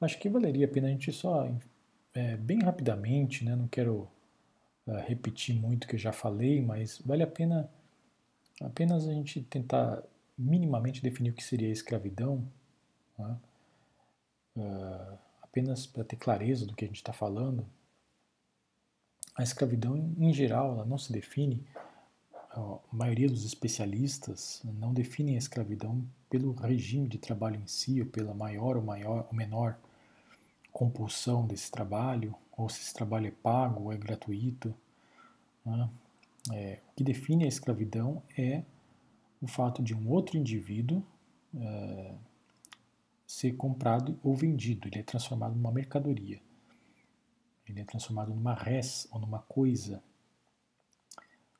Acho que valeria a pena a gente só, é, bem rapidamente, né, não quero uh, repetir muito o que eu já falei, mas vale a pena apenas a gente tentar minimamente definir o que seria a escravidão, né? uh, apenas para ter clareza do que a gente está falando. A escravidão, em geral, ela não se define, a maioria dos especialistas não definem a escravidão pelo regime de trabalho em si, ou pela maior ou, maior, ou menor compulsão desse trabalho, ou se esse trabalho é pago ou é gratuito. Né? É, o que define a escravidão é o fato de um outro indivíduo é, ser comprado ou vendido, ele é transformado numa mercadoria, ele é transformado numa res ou numa coisa,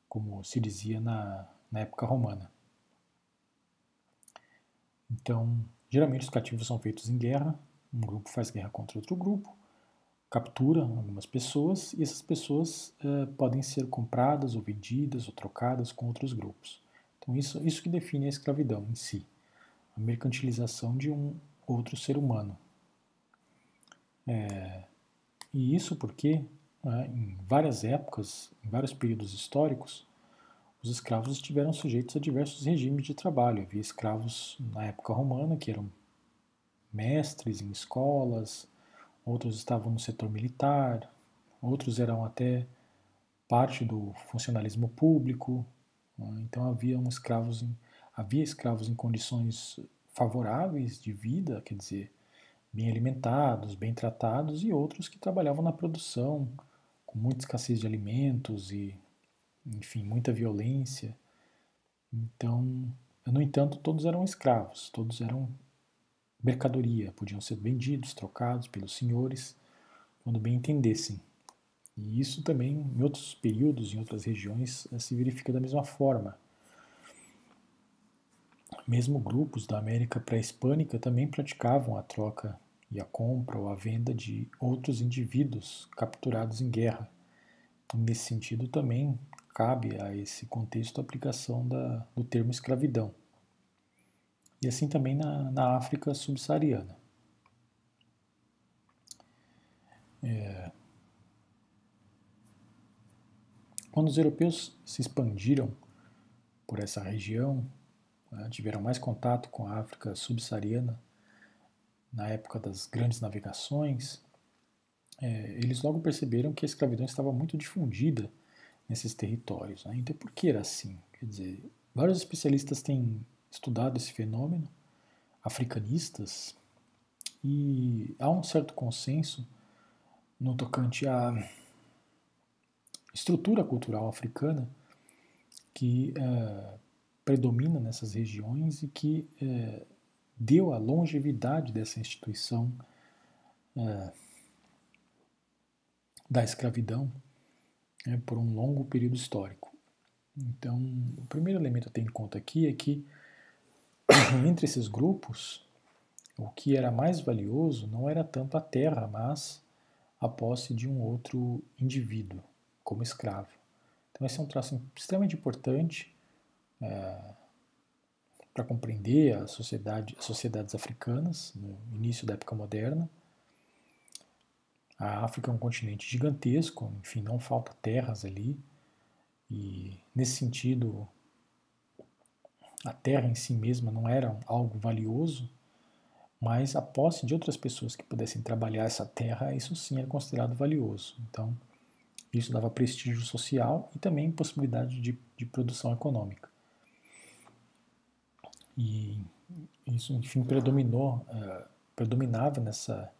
como se dizia na, na época romana. Então, geralmente os cativos são feitos em guerra, um grupo faz guerra contra outro grupo, captura algumas pessoas e essas pessoas uh, podem ser compradas ou vendidas ou trocadas com outros grupos. Então isso, isso que define a escravidão em si, a mercantilização de um outro ser humano. É, e isso porque né, em várias épocas, em vários períodos históricos, os escravos estiveram sujeitos a diversos regimes de trabalho. Havia escravos na época romana que eram mestres em escolas, outros estavam no setor militar, outros eram até parte do funcionalismo público. Né? Então havia escravos em, havia escravos em condições favoráveis de vida, quer dizer, bem alimentados, bem tratados, e outros que trabalhavam na produção, com muita escassez de alimentos e, enfim, muita violência. Então, no entanto, todos eram escravos, todos eram mercadoria, podiam ser vendidos, trocados pelos senhores, quando bem entendessem. E isso também, em outros períodos, em outras regiões, eh, se verifica da mesma forma. Mesmo grupos da América pré-hispânica também praticavam a troca e a compra ou a venda de outros indivíduos capturados em guerra. Nesse sentido, também cabe a esse contexto a aplicação da, do termo escravidão e assim também na, na África subsaariana. É, quando os europeus se expandiram por essa região, né, tiveram mais contato com a África subsaariana na época das grandes navegações, é, eles logo perceberam que a escravidão estava muito difundida nesses territórios. Né? Então, por que era assim? Quer dizer, vários especialistas têm estudado esse fenômeno, africanistas, e há um certo consenso no tocante à estrutura cultural africana que é, predomina nessas regiões e que é, deu a longevidade dessa instituição é, da escravidão né, por um longo período histórico. Então, o primeiro elemento a ter em conta aqui é que entre esses grupos, o que era mais valioso não era tanto a terra, mas a posse de um outro indivíduo, como escravo. Então, esse é um traço extremamente importante é, para compreender a sociedade, as sociedades africanas no início da época moderna. A África é um continente gigantesco, enfim, não falta terras ali, e nesse sentido, a terra em si mesma não era algo valioso, mas a posse de outras pessoas que pudessem trabalhar essa terra, isso sim era considerado valioso. Então, isso dava prestígio social e também possibilidade de, de produção econômica. E isso, enfim, predominou, uh, predominava nessa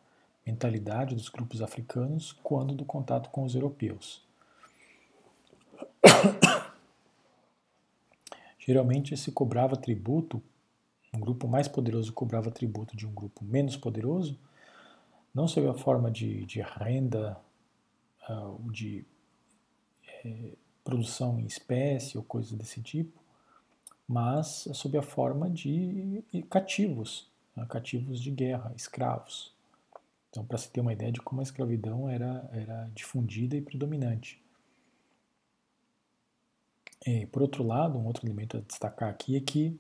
mentalidade dos grupos africanos quando do contato com os europeus. Geralmente se cobrava tributo, um grupo mais poderoso cobrava tributo de um grupo menos poderoso, não sob a forma de, de renda, uh, de é, produção em espécie ou coisas desse tipo, mas sob a forma de cativos, né, cativos de guerra, escravos. Então, para se ter uma ideia de como a escravidão era, era difundida e predominante. É, por outro lado, um outro elemento a destacar aqui é que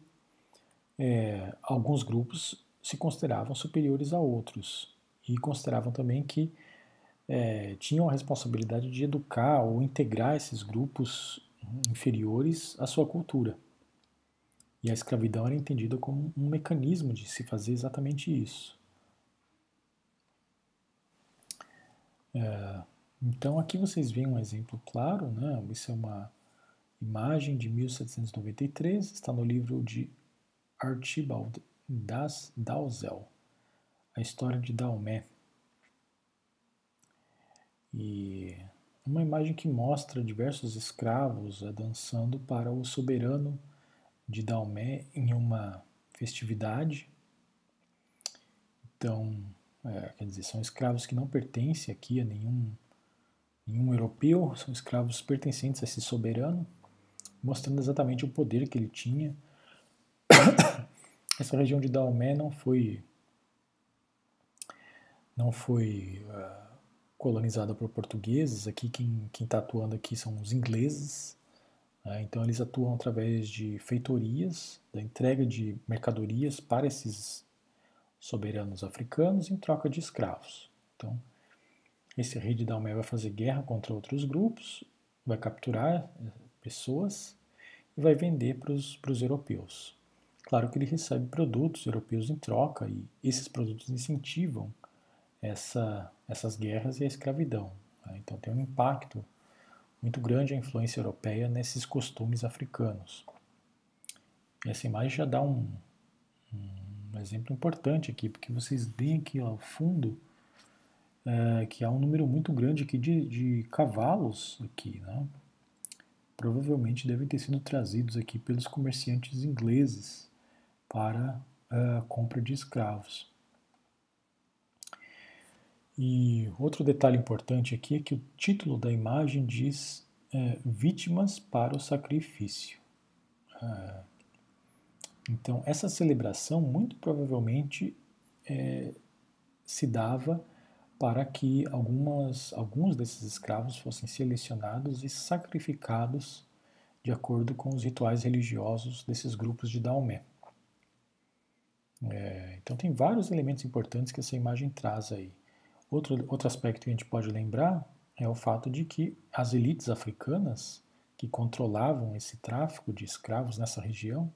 é, alguns grupos se consideravam superiores a outros e consideravam também que é, tinham a responsabilidade de educar ou integrar esses grupos inferiores à sua cultura. E a escravidão era entendida como um mecanismo de se fazer exatamente isso. É, então aqui vocês veem um exemplo claro, né? Isso é uma imagem de 1793, está no livro de Archibald das Dalzell, a história de Daomé. E uma imagem que mostra diversos escravos é, dançando para o soberano de Daomé em uma festividade. Então, é, quer dizer, são escravos que não pertencem aqui a nenhum, nenhum europeu, são escravos pertencentes a esse soberano, mostrando exatamente o poder que ele tinha. Essa região de Daomé não foi não foi uh, colonizada por portugueses. Aqui quem está atuando aqui são os ingleses. Né? Então eles atuam através de feitorias, da entrega de mercadorias para esses soberanos africanos em troca de escravos. Então, esse rei de Dalmé vai fazer guerra contra outros grupos, vai capturar eh, pessoas e vai vender para os europeus. Claro que ele recebe produtos europeus em troca e esses produtos incentivam essa, essas guerras e a escravidão. Né? Então tem um impacto muito grande a influência europeia nesses costumes africanos. E essa imagem já dá um, um exemplo importante aqui, porque vocês veem aqui ao fundo é, que há um número muito grande aqui de, de cavalos aqui, né? Provavelmente devem ter sido trazidos aqui pelos comerciantes ingleses para a uh, compra de escravos. E outro detalhe importante aqui é que o título da imagem diz é, Vítimas para o Sacrifício. Uh, então, essa celebração muito provavelmente é, se dava para que algumas, alguns desses escravos fossem selecionados e sacrificados de acordo com os rituais religiosos desses grupos de Daomé. É, então, tem vários elementos importantes que essa imagem traz aí. Outro, outro aspecto que a gente pode lembrar é o fato de que as elites africanas que controlavam esse tráfico de escravos nessa região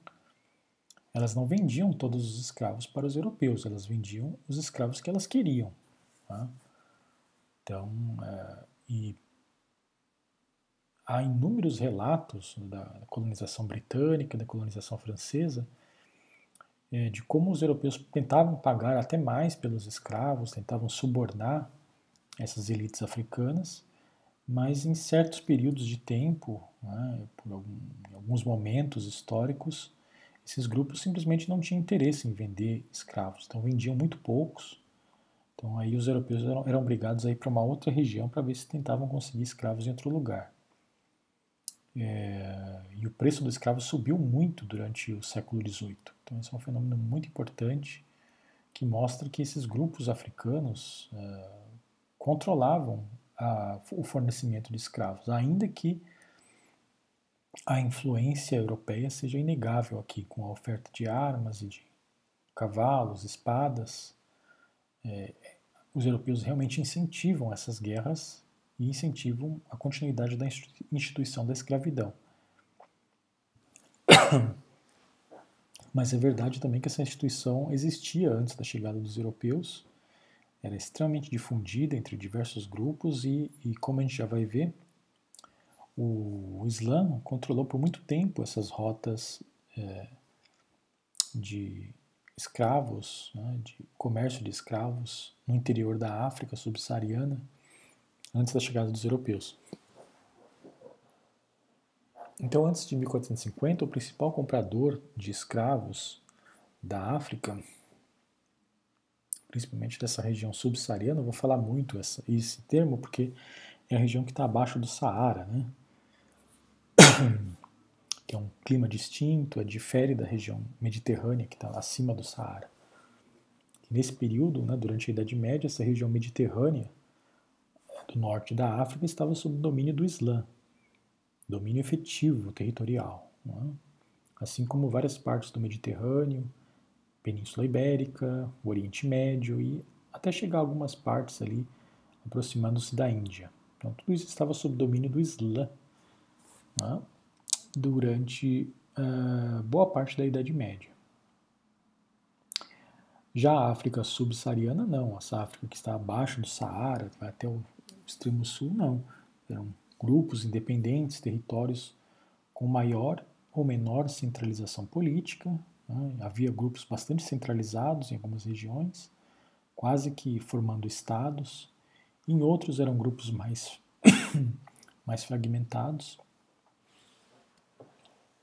elas não vendiam todos os escravos para os europeus, elas vendiam os escravos que elas queriam. Tá? Então, é, e há inúmeros relatos da colonização britânica, da colonização francesa, é, de como os europeus tentavam pagar até mais pelos escravos, tentavam subornar essas elites africanas, mas em certos períodos de tempo, né, por algum, alguns momentos históricos, esses grupos simplesmente não tinham interesse em vender escravos, então vendiam muito poucos. Então aí os europeus eram, eram obrigados a ir para uma outra região para ver se tentavam conseguir escravos em outro lugar. É, e o preço do escravo subiu muito durante o século XVIII. Então esse é um fenômeno muito importante que mostra que esses grupos africanos é, controlavam a, o fornecimento de escravos, ainda que a influência europeia seja inegável aqui, com a oferta de armas e de cavalos, espadas. É, os europeus realmente incentivam essas guerras e incentivam a continuidade da instituição da escravidão. Mas é verdade também que essa instituição existia antes da chegada dos europeus, era extremamente difundida entre diversos grupos e, e como a gente já vai ver, o Islã controlou por muito tempo essas rotas é, de escravos, né, de comércio de escravos no interior da África subsaariana, antes da chegada dos europeus. Então, antes de 1450, o principal comprador de escravos da África, principalmente dessa região subsaariana, vou falar muito essa, esse termo porque é a região que está abaixo do Saara, né? que é um clima distinto, é difere da região mediterrânea que está acima do Saara. Nesse período, né, durante a Idade Média, essa região mediterrânea do norte da África estava sob domínio do Islã, domínio efetivo territorial, é? assim como várias partes do Mediterrâneo, Península Ibérica, o Oriente Médio e até chegar a algumas partes ali, aproximando-se da Índia. Então, tudo isso estava sob domínio do Islã né, durante uh, boa parte da Idade Média. Já a África subsaariana, não. Essa África que está abaixo do Saara, vai até o extremo sul, não. Eram grupos independentes, territórios com maior ou menor centralização política. Né? Havia grupos bastante centralizados em algumas regiões, quase que formando estados. Em outros eram grupos mais, mais fragmentados.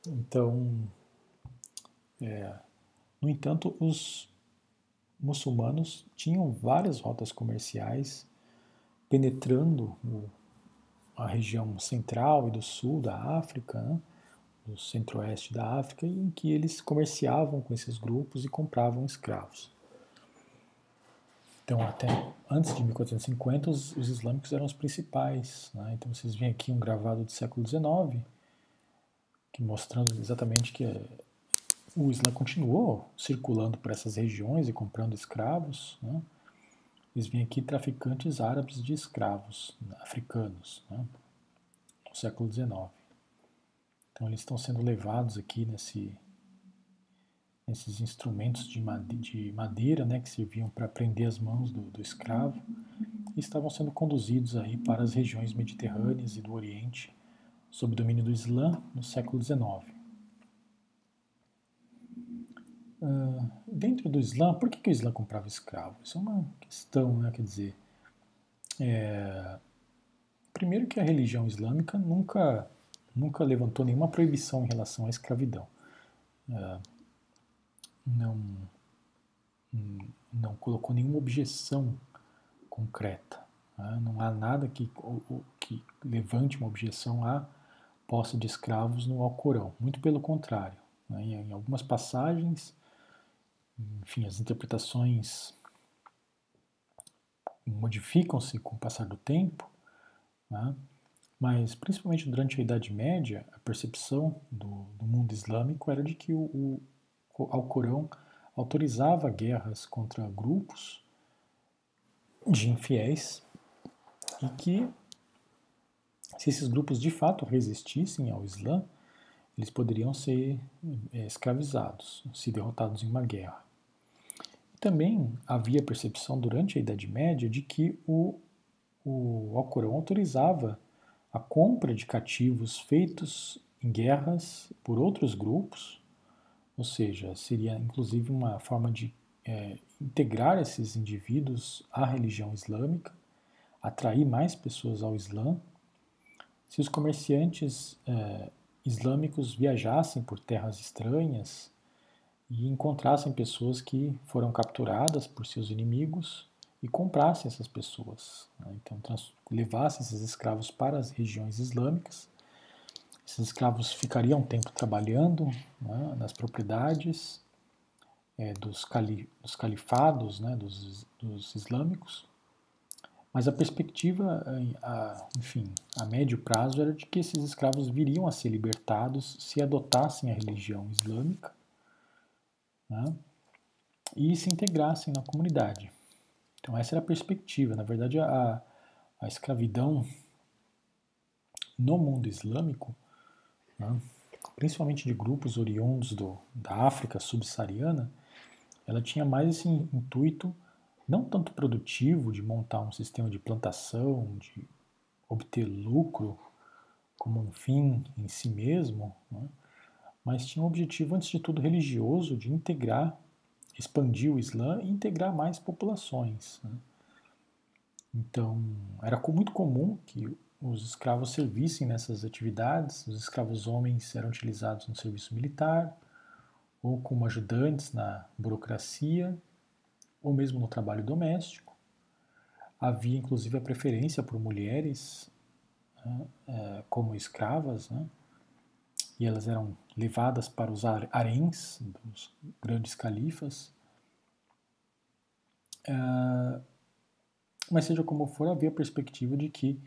Então, é, no entanto, os muçulmanos tinham várias rotas comerciais penetrando o, a região central e do sul da África, né, do centro-oeste da África, em que eles comerciavam com esses grupos e compravam escravos. Então, até antes de 1450, os, os islâmicos eram os principais. Né? Então, vocês veem aqui um gravado do século XIX, que mostrando exatamente que o Islã continuou circulando por essas regiões e comprando escravos. Né? Eles vêm aqui traficantes árabes de escravos né, africanos, né? no século XIX. Então eles estão sendo levados aqui nesse, nesses instrumentos de madeira, né, que serviam para prender as mãos do, do escravo e estavam sendo conduzidos aí para as regiões mediterrâneas e do Oriente sob domínio do Islã no século XIX. Uh, dentro do Islã, por que, que o Islã comprava escravos? Isso é uma questão, né? Quer dizer, é, primeiro que a religião islâmica nunca, nunca levantou nenhuma proibição em relação à escravidão. Uh, não, não colocou nenhuma objeção concreta. Né? Não há nada que, que levante uma objeção à posse de escravos no Alcorão. Muito pelo contrário. Né? Em algumas passagens enfim, as interpretações modificam-se com o passar do tempo, né? mas principalmente durante a Idade Média, a percepção do, do mundo islâmico era de que o, o Alcorão autorizava guerras contra grupos de infiéis e que, se esses grupos de fato resistissem ao Islã, eles poderiam ser é, escravizados, se derrotados em uma guerra. Também havia percepção durante a Idade Média de que o, o Alcorão autorizava a compra de cativos feitos em guerras por outros grupos, ou seja, seria inclusive uma forma de é, integrar esses indivíduos à religião islâmica, atrair mais pessoas ao Islã. Se os comerciantes é, islâmicos viajassem por terras estranhas e encontrassem pessoas que foram capturadas por seus inimigos e comprassem essas pessoas. Né? Então, levassem esses escravos para as regiões islâmicas. Esses escravos ficariam um tempo trabalhando né, nas propriedades é, dos, cali dos califados, né, dos, dos islâmicos mas a perspectiva, a, enfim, a médio prazo era de que esses escravos viriam a ser libertados se adotassem a religião islâmica né, e se integrassem na comunidade. Então essa era a perspectiva. Na verdade, a, a escravidão no mundo islâmico, né, principalmente de grupos oriundos do, da África subsaariana, ela tinha mais esse intuito não tanto produtivo de montar um sistema de plantação, de obter lucro como um fim em si mesmo, né? Mas tinha um objetivo, antes de tudo, religioso, de integrar, expandir o Islã e integrar mais populações. Né? Então, era muito comum que os escravos servissem nessas atividades, os escravos homens eram utilizados no serviço militar ou como ajudantes na burocracia ou mesmo no trabalho doméstico. Havia inclusive a preferência por mulheres né, é, como escravas, né, e elas eram levadas para os haréns dos grandes califas. É, mas seja como for, havia a perspectiva de que,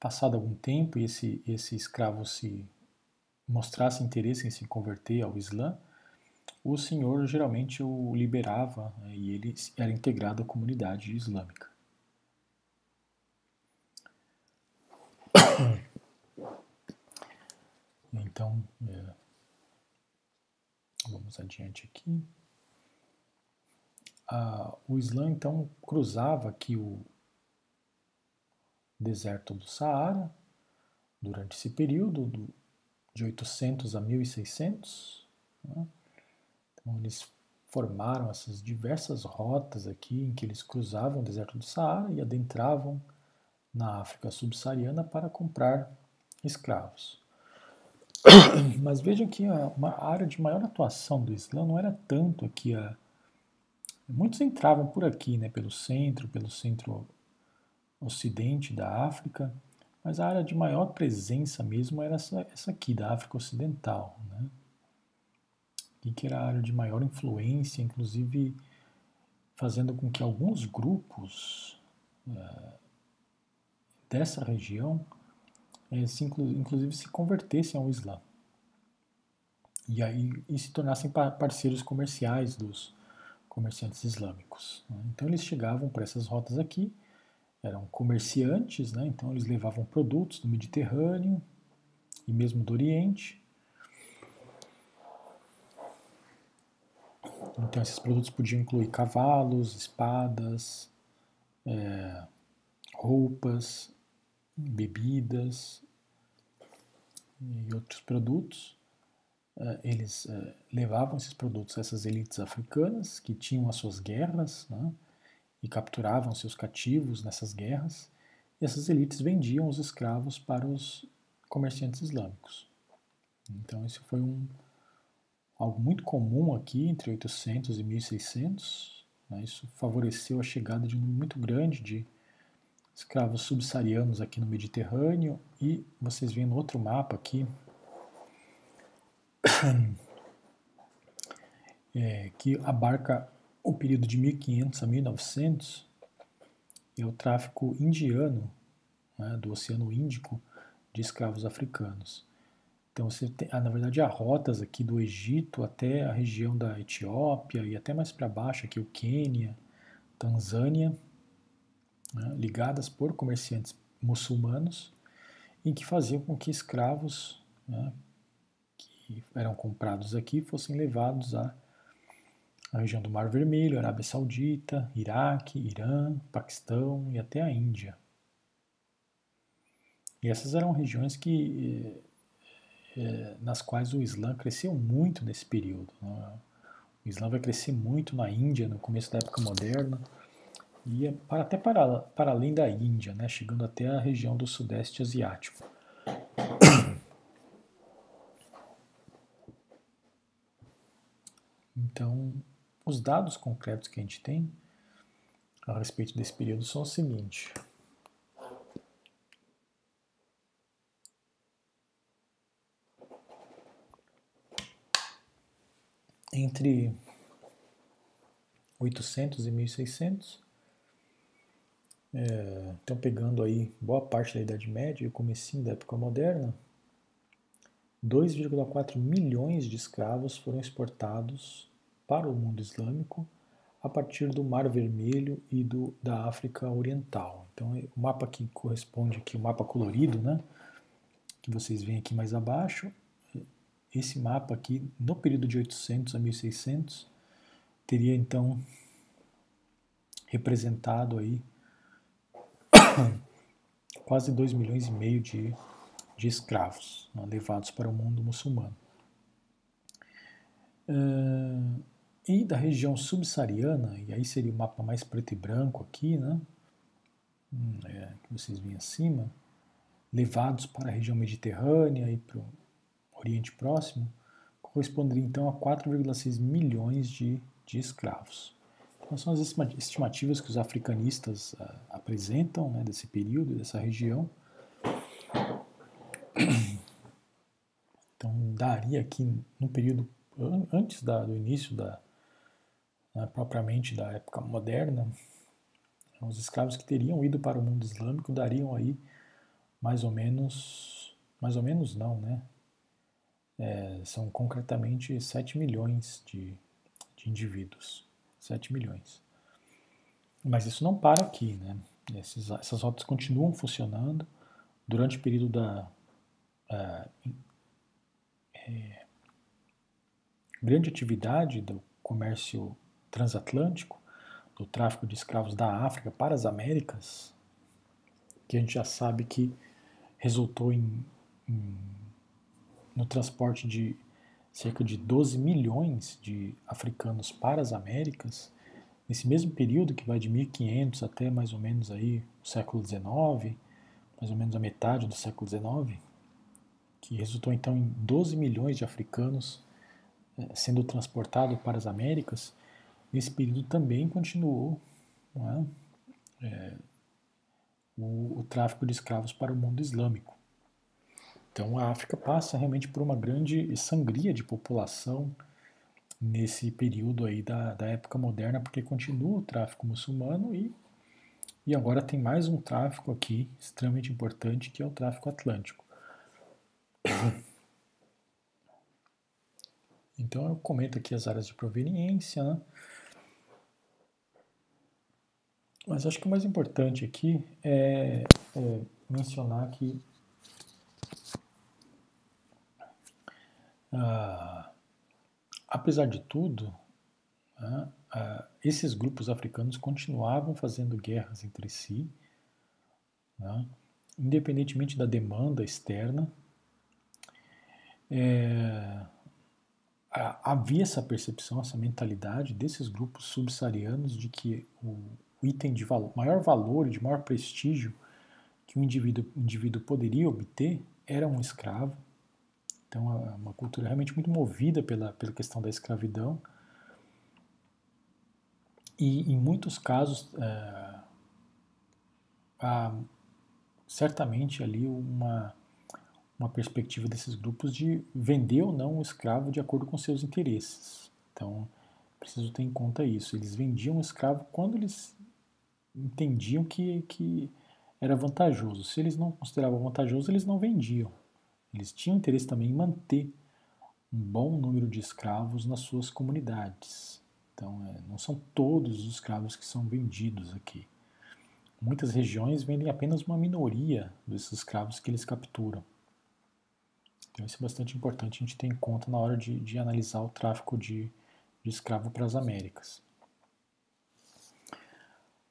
passado algum tempo, e esse, esse escravo se mostrasse interesse em se converter ao Islã, o senhor geralmente o liberava né, e ele era integrado à comunidade islâmica. Então, é, vamos adiante aqui. Ah, o Islã então cruzava aqui o deserto do Saara durante esse período do, de 800 a 1600. Né? Então eles formaram essas diversas rotas aqui em que eles cruzavam o deserto do Saara e adentravam na África subsaariana para comprar escravos. Mas vejam que a, uma área de maior atuação do Islã não era tanto aqui a muitos entravam por aqui, né, pelo centro, pelo centro ocidente da África, mas a área de maior presença mesmo era essa, essa aqui da África Ocidental, né? E que era a área de maior influência, inclusive fazendo com que alguns grupos uh, dessa região é, se, inclusive se convertessem ao Islã. E aí e se tornassem parceiros comerciais dos comerciantes islâmicos. Né? Então eles chegavam para essas rotas aqui, eram comerciantes, né? então eles levavam produtos do Mediterrâneo e mesmo do Oriente. Então esses produtos podiam incluir cavalos, espadas, é, roupas, bebidas e outros produtos. Uh, eles uh, levavam esses produtos a essas elites africanas que tinham as suas guerras né, e capturavam seus cativos nessas guerras, e essas elites vendiam os escravos para os comerciantes islâmicos. Então, isso foi um, algo muito comum aqui entre 800 e 1600. Né, isso favoreceu a chegada de um número muito grande de escravos subsaarianos aqui no Mediterrâneo e vocês veem no outro mapa aqui é, que abarca o período de 1500 a 1900 é o tráfico indiano né, do Oceano Índico de escravos africanos. Então você tem, ah, na verdade, há rotas aqui do Egito até a região da Etiópia e até mais para baixo aqui o Quênia, Tanzânia né, ligadas por comerciantes muçulmanos e que faziam com que escravos né, que eram comprados aqui fossem levados à, à região do Mar Vermelho, Arábia Saudita, Iraque, Irã, Paquistão e até a Índia. E essas eram regiões que é, nas quais o Islã cresceu muito nesse período. Né? O Islã vai crescer muito na Índia no começo da época moderna ia para, até para, para além da Índia, né, chegando até a região do Sudeste Asiático. Então, os dados concretos que a gente tem a respeito desse período são o seguinte. Entre 800 e 1600, é, pegando aí boa parte da Idade Média e o comecinho da época moderna, 2,4 milhões de escravos foram exportados para o mundo islâmico a partir do Mar Vermelho e do, da África Oriental. Então, o mapa que corresponde aqui, o mapa colorido, né, que vocês veem aqui mais abaixo, esse mapa aqui, no período de 800 a 1600, teria então representado aí quase 2 milhões e meio de, de escravos né, levados para o mundo muçulmano. Uh, e da região subsaariana, e aí seria o mapa mais preto e branco aqui, né? Hum, é, que vocês veem acima, levados para a região mediterrânea e para o Oriente Próximo, corresponderia então a 4,6 milhões de, de escravos. Então, são as estimativas que os africanistas uh, apresentam né, desse período, dessa região. Então, daria aqui, no período antes da, do início da, né, propriamente da época moderna, os escravos que teriam ido para o mundo islâmico dariam aí mais ou menos, mais ou menos não, né? é, são concretamente 7 milhões de, de indivíduos. 7 milhões. Mas isso não para aqui, né? Essas rotas continuam funcionando durante o período da uh, é, grande atividade do comércio transatlântico, do tráfico de escravos da África para as Américas, que a gente já sabe que resultou em, em no transporte de cerca de 12 milhões de africanos para as Américas, nesse mesmo período que vai de 1500 até mais ou menos aí o século XIX, mais ou menos a metade do século XIX, que resultou então em 12 milhões de africanos eh, sendo transportados para as Américas, nesse período também continuou é? É, o, o tráfico de escravos para o mundo islâmico. Então a África passa realmente por uma grande sangria de população nesse período aí da, da época moderna, porque continua o tráfico muçulmano e, e agora tem mais um tráfico aqui extremamente importante, que é o tráfico atlântico. Então eu comento aqui as áreas de proveniência, né? Mas acho que o mais importante aqui é, é mencionar que ah, apesar de tudo, ah, ah, esses grupos africanos continuavam fazendo guerras entre si, né, independentemente da demanda externa. É, havia essa percepção, essa mentalidade desses grupos subsaarianos de que o item de maior valor de maior prestígio que um indivíduo, indivíduo poderia obter era um escravo, então, é uma cultura realmente muito movida pela, pela questão da escravidão. E, em muitos casos, é, há certamente ali uma, uma perspectiva desses grupos de vender ou não o escravo de acordo com seus interesses. Então, preciso ter em conta isso. Eles vendiam o escravo quando eles entendiam que, que era vantajoso. Se eles não consideravam vantajoso, eles não vendiam. Eles tinham interesse também em manter um bom número de escravos nas suas comunidades. Então, é, não são todos os escravos que são vendidos aqui. Muitas regiões vendem apenas uma minoria desses escravos que eles capturam. Então, isso é bastante importante a gente ter em conta na hora de, de analisar o tráfico de, de escravo para as Américas.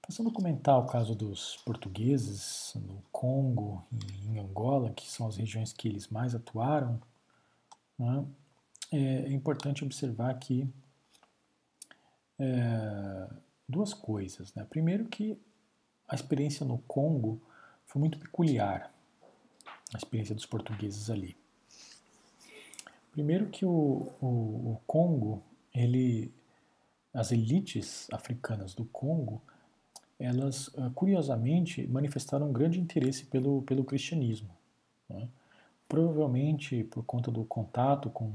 Passando a comentar o caso dos portugueses no Congo e em Angola, que são as regiões que eles mais atuaram, né, é importante observar que é, duas coisas. Né? Primeiro que a experiência no Congo foi muito peculiar, a experiência dos portugueses ali. Primeiro que o, o, o Congo, ele, as elites africanas do Congo, elas ah, curiosamente manifestaram um grande interesse pelo, pelo cristianismo. Né? Provavelmente por conta do contato com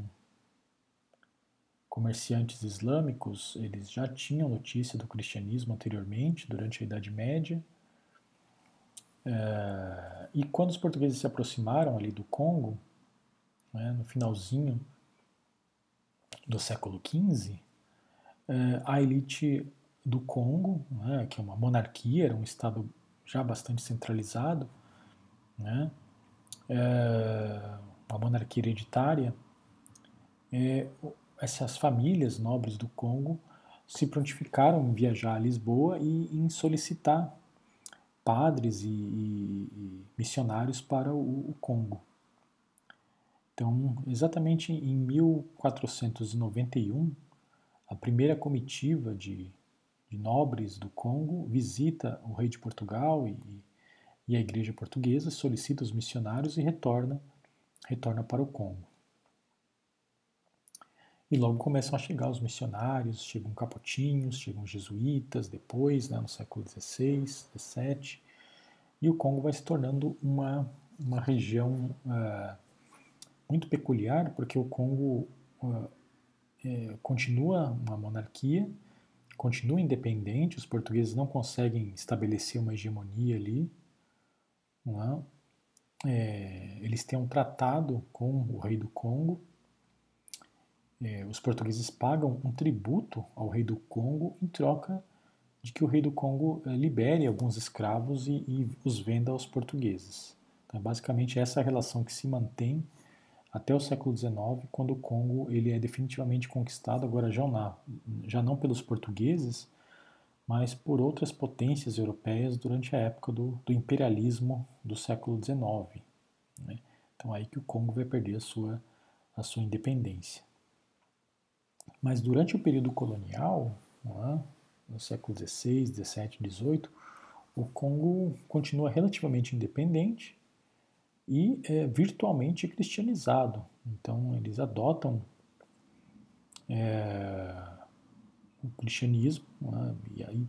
comerciantes islâmicos, eles já tinham notícia do cristianismo anteriormente, durante a Idade Média. É, e quando os portugueses se aproximaram ali do Congo, né, no finalzinho do século XV, é, a elite do Congo, né, que é uma monarquia, era um estado já bastante centralizado, né, é, uma monarquia hereditária, é, essas famílias nobres do Congo se prontificaram em viajar a Lisboa e em solicitar padres e, e, e missionários para o, o, Congo. Então, exatamente em 1491, a primeira comitiva de de nobres do Congo visita o rei de Portugal e, e a igreja portuguesa, solicita os missionários e retorna, retorna para o Congo. E logo começam a chegar os missionários, chegam capotinhos, chegam jesuítas depois, né, no século XVI, XVII, e o Congo vai se tornando uma, uma região uh, muito peculiar, porque o Congo uh, é, continua uma monarquia, continua independente, os portugueses não conseguem estabelecer uma hegemonia ali. É? É, eles têm um tratado com o rei do Congo, é, os portugueses pagam um tributo ao rei do Congo em troca de que o rei do Congo é, libere alguns escravos e, e os venda aos portugueses. Então, basicamente, essa é a relação que se mantém até o século XIX, quando o Congo ele é definitivamente conquistado, agora já não, já não pelos portugueses, mas por outras potências europeias durante a época do, do imperialismo do século XIX. Né? Então aí que o Congo vai perder a sua, a sua independência. Mas durante o período colonial, é? no século XVI, XVII, XVIII, o Congo continua relativamente independente e é virtualmente cristianizado. Então eles adotam é, o cristianismo, né? e aí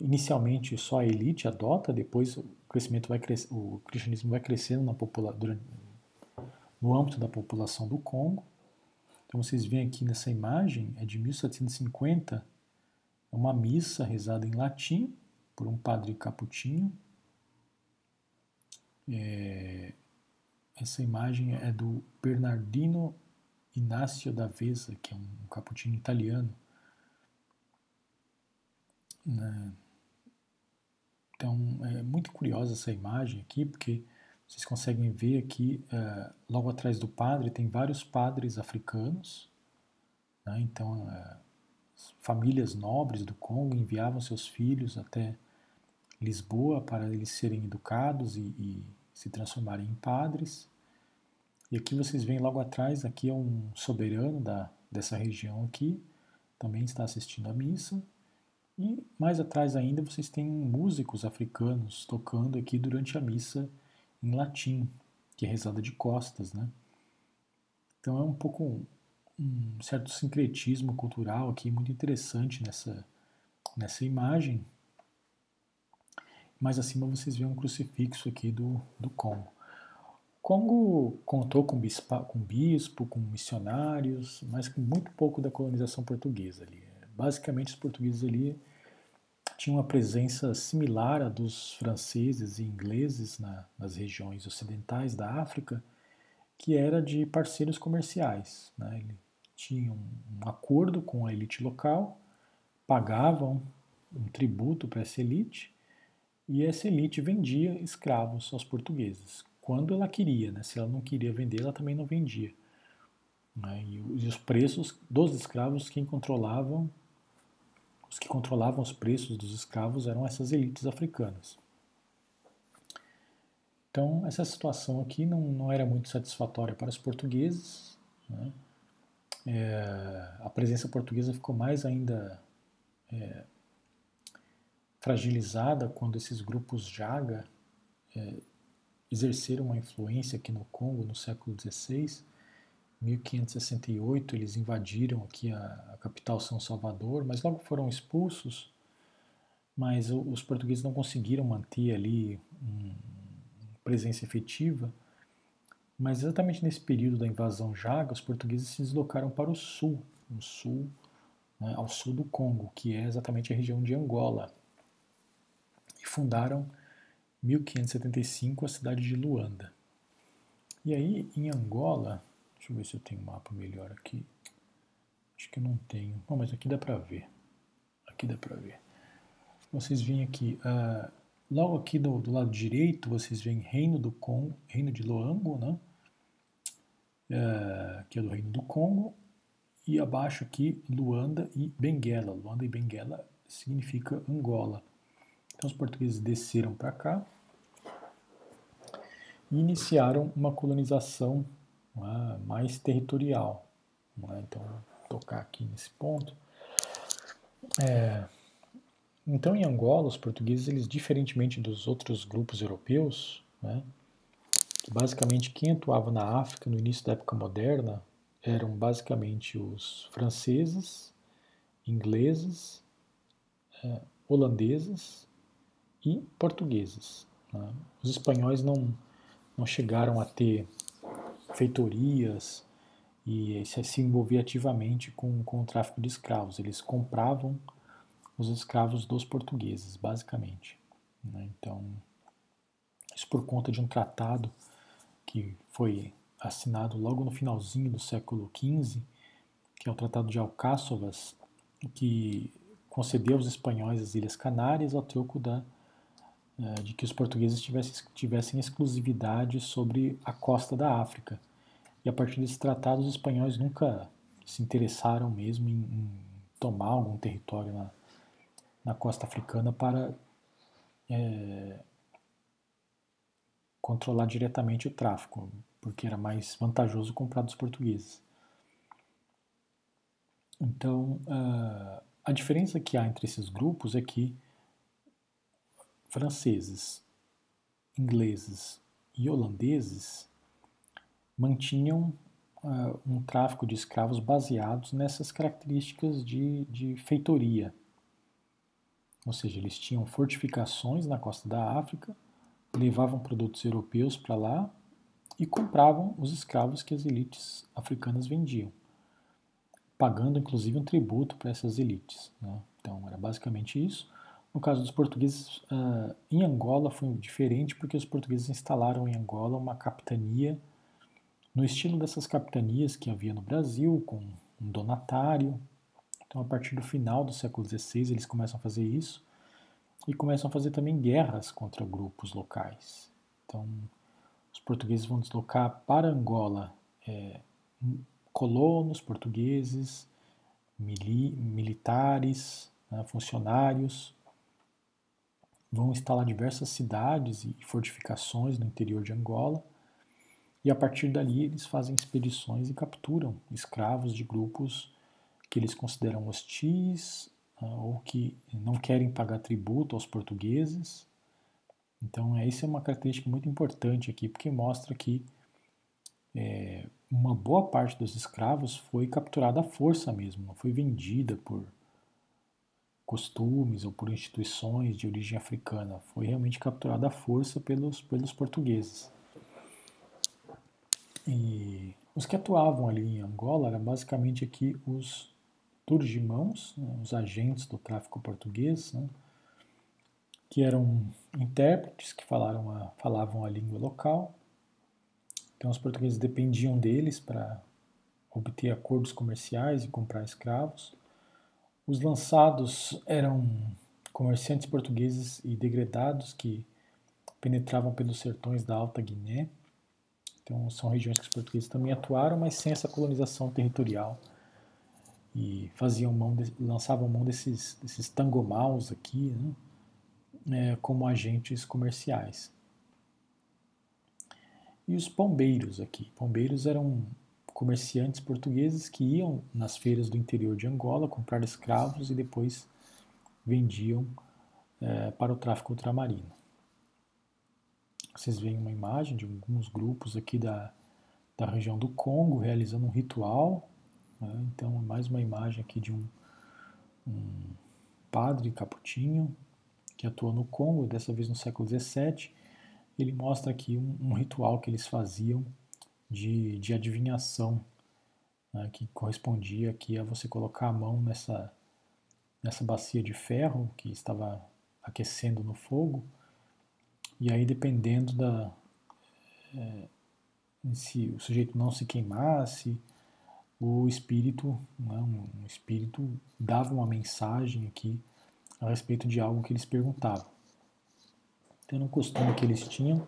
inicialmente só a elite adota, depois o crescimento vai cres... o cristianismo vai crescendo na popula... No âmbito da população do Congo. Então vocês veem aqui nessa imagem, é de 1750, é uma missa rezada em latim por um padre caputinho. É... Essa imagem é do Bernardino Inácio da Vesa, que é um caputinho italiano. Né? Então é muito curiosa essa imagem aqui, porque vocês conseguem ver aqui, uh, logo atrás do padre, tem vários padres africanos. Né? Então, uh, famílias nobres do Congo enviavam seus filhos até Lisboa para eles serem educados e, e se transformarem em padres. E aqui vocês veem logo atrás, aqui é um soberano da, dessa região aqui, também está assistindo à missa. E mais atrás ainda vocês têm músicos africanos tocando aqui durante a missa em latim, que é rezada de costas, né? Então é um pouco um, um certo sincretismo cultural aqui muito interessante nessa, nessa imagem. Mais acima vocês veem um crucifixo aqui do, do Congo. Congo contou com, bispa, com bispo, com missionários, mas com muito pouco da colonização portuguesa ali. Basicamente os portugueses ali tinha uma presença similar à dos franceses e ingleses na, nas regiões ocidentais da África, que era de parceiros comerciais. Né? Ele tinha um, um acordo com a elite local, pagavam um tributo para essa elite, e essa elite vendia escravos aos portugueses, quando ela queria. Né? Se ela não queria vender, ela também não vendia. Né? E os preços dos escravos, quem controlavam os que controlavam os preços dos escravos eram essas elites africanas. Então, essa situação aqui não, não era muito satisfatória para os portugueses. Né? É, a presença portuguesa ficou mais ainda é, fragilizada quando esses grupos Jaga é, exerceram uma influência aqui no Congo no século XVI 1568 eles invadiram aqui a, a, capital São Salvador, mas logo foram expulsos. Mas o, os portugueses não conseguiram manter ali uma presença efetiva. Mas exatamente nesse período da invasão Jaga, os portugueses se deslocaram para o sul, no sul, né, ao sul do Congo, que é exatamente a região de Angola, e fundaram em 1575 a cidade de Luanda. E aí, em Angola, Deixa eu ver se eu tenho um mapa melhor aqui. Acho que eu não tenho. Bom, mas aqui dá pra ver. Aqui dá pra ver. Vocês veem aqui, uh, logo aqui do, do, lado direito, vocês veem Reino do Congo, Reino de Loango, né? Uh, que é do Reino do Congo. E abaixo aqui, Luanda e Benguela. Luanda e Benguela significa Angola. Então os portugueses desceram para cá e iniciaram uma colonização é? mais territorial. É? Então, vou tocar aqui nesse ponto. É, então, em Angola, os portugueses, eles diferentemente dos outros grupos europeus, né, que basicamente quem atuava na África no início da época moderna eram basicamente os franceses, ingleses, é, holandeses e portugueses. Né. Os espanhóis não, não chegaram a ter feitorias e se envolvia ativamente com, com o tráfico de escravos. Eles compravam os escravos dos portugueses, basicamente. Né? Então, isso por conta de um tratado que foi assinado logo no finalzinho do século XV que é o Tratado de Alcáçovas, que concedeu aos espanhóis as Ilhas Canárias ao troco da, de que os portugueses tivessem, tivessem exclusividade sobre a costa da África. E a partir desse tratado, os espanhóis nunca se interessaram mesmo em, em tomar algum território na, na costa africana para é, controlar diretamente o tráfico, porque era mais vantajoso comprar dos portugueses. Então, uh, a diferença que há entre esses grupos é que franceses, ingleses e holandeses mantinham uh, um tráfico de escravos baseados nessas características de, de feitoria. Ou seja, eles tinham fortificações na costa da África, levavam produtos europeus para lá e compravam os escravos que as elites africanas vendiam, pagando inclusive um tributo para essas elites. Né? Então era basicamente isso. No caso dos portugueses, uh, em Angola foi diferente porque os portugueses instalaram em Angola uma capitania no estilo dessas capitanias que havia no Brasil, com um donatário. Então, a partir do final do século XVI, eles começam a fazer isso e começam a fazer também guerras contra grupos locais. Então, os portugueses vão deslocar para Angola é, colonos portugueses, mili militares, né, funcionários, vão instalar diversas cidades e fortificações no interior de Angola e a partir dali eles fazem expedições e capturam escravos de grupos que eles consideram hostis uh, ou que não querem pagar tributo aos portugueses. Então, essa é uma característica muito importante aqui, porque mostra que é, uma boa parte dos escravos foi capturada à força mesmo, não foi vendida por costumes ou por instituições de origem africana, foi realmente capturada à força pelos, pelos portugueses. E os que atuavam ali em Angola eram basicamente aqui os turgimãos, né, os agentes do tráfico português, né, que eram intérpretes que falaram a, falavam a língua local. Então os portugueses dependiam deles para obter acordos comerciais e comprar escravos. Os lançados eram comerciantes portugueses e degredados que penetravam pelos sertões da Alta Guiné então, são regiões que os portugueses também atuaram, mas sem essa colonização territorial. E faziam mão, de, lançavam mão desses, desses tangomaus aqui, né, é, como agentes comerciais. E os pombeiros aqui. Pombeiros eram comerciantes portugueses que iam nas feiras do interior de Angola comprar escravos e depois vendiam é, para o tráfico ultramarino. Vocês veem uma imagem de alguns grupos aqui da, da região do Congo realizando um ritual. Né? Então, mais uma imagem aqui de um, um padre caputinho que atua no Congo, dessa vez no século XVII. Ele mostra aqui um, um ritual que eles faziam de, de adivinhação, né? que correspondia aqui a você colocar a mão nessa, nessa bacia de ferro que estava aquecendo no fogo e aí, dependendo da. É, se o sujeito não se queimasse, o espírito, né, um espírito, dava uma mensagem aqui a respeito de algo que eles perguntavam. Tendo um costume que eles tinham,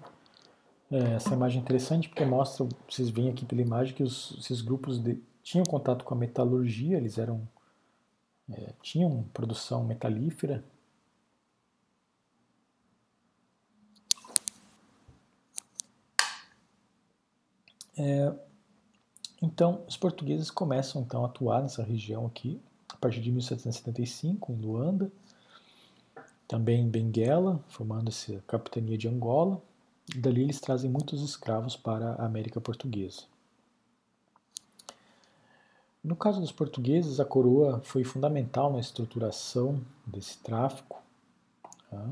é, essa imagem é interessante porque mostra, vocês veem aqui pela imagem que os, esses grupos de, tinham contato com a metalurgia, eles eram é, tinham produção metalífera, É, então, os portugueses começam então a atuar nessa região aqui, a partir de 1775, em Luanda, também em Benguela, formando essa capitania de Angola, dali eles trazem muitos escravos para a América Portuguesa. No caso dos portugueses, a coroa foi fundamental na estruturação desse tráfico. Tá?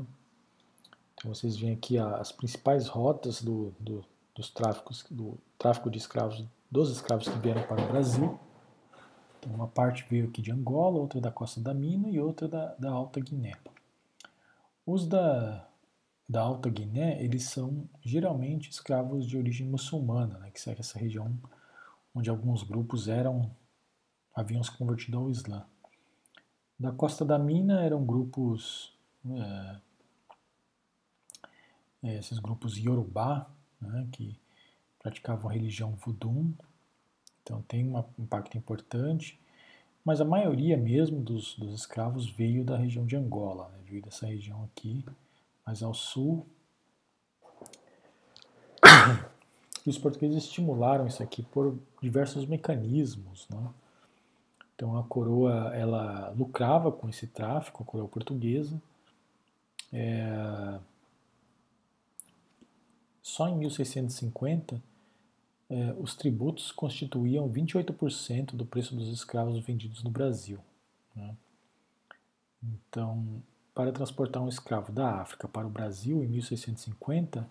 Então vocês veem aqui as principais rotas do, do, dos tráficos, do tráfico de escravos, dos escravos que vieram para o Brasil. Então, uma parte veio aqui de Angola, outra da Costa da Mina e outra da, da Alta Guiné. Os da, da Alta Guiné, eles são geralmente escravos de origem muçulmana, né, que é essa região onde alguns grupos eram haviam se convertido ao Islã. Da Costa da Mina eram grupos, é, esses grupos Yorubá, né, que praticavam a religião voodoo, então tem um impacto importante, mas a maioria mesmo dos, dos escravos veio da região de Angola, né, veio dessa região aqui, mais ao sul. E os portugueses estimularam isso aqui por diversos mecanismos, né? Então a coroa ela lucrava com esse tráfico, a coroa portuguesa. É... Só em 1650 é, os tributos constituíam 28% do preço dos escravos vendidos no Brasil. Né? Então, para transportar um escravo da África para o Brasil em 1650,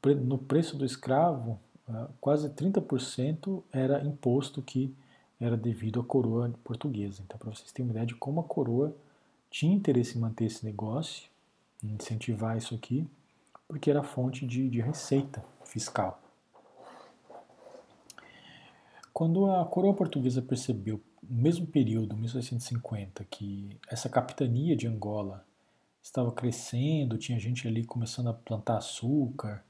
pre... no preço do escravo, é, quase 30% era imposto que era devido à coroa portuguesa. Então, para vocês terem uma ideia de como a coroa tinha interesse em manter esse negócio, em incentivar isso aqui, porque era fonte de, de receita fiscal. Quando a coroa portuguesa percebeu, mesmo período, 1650, que essa capitania de Angola estava crescendo, tinha gente ali começando a plantar açúcar,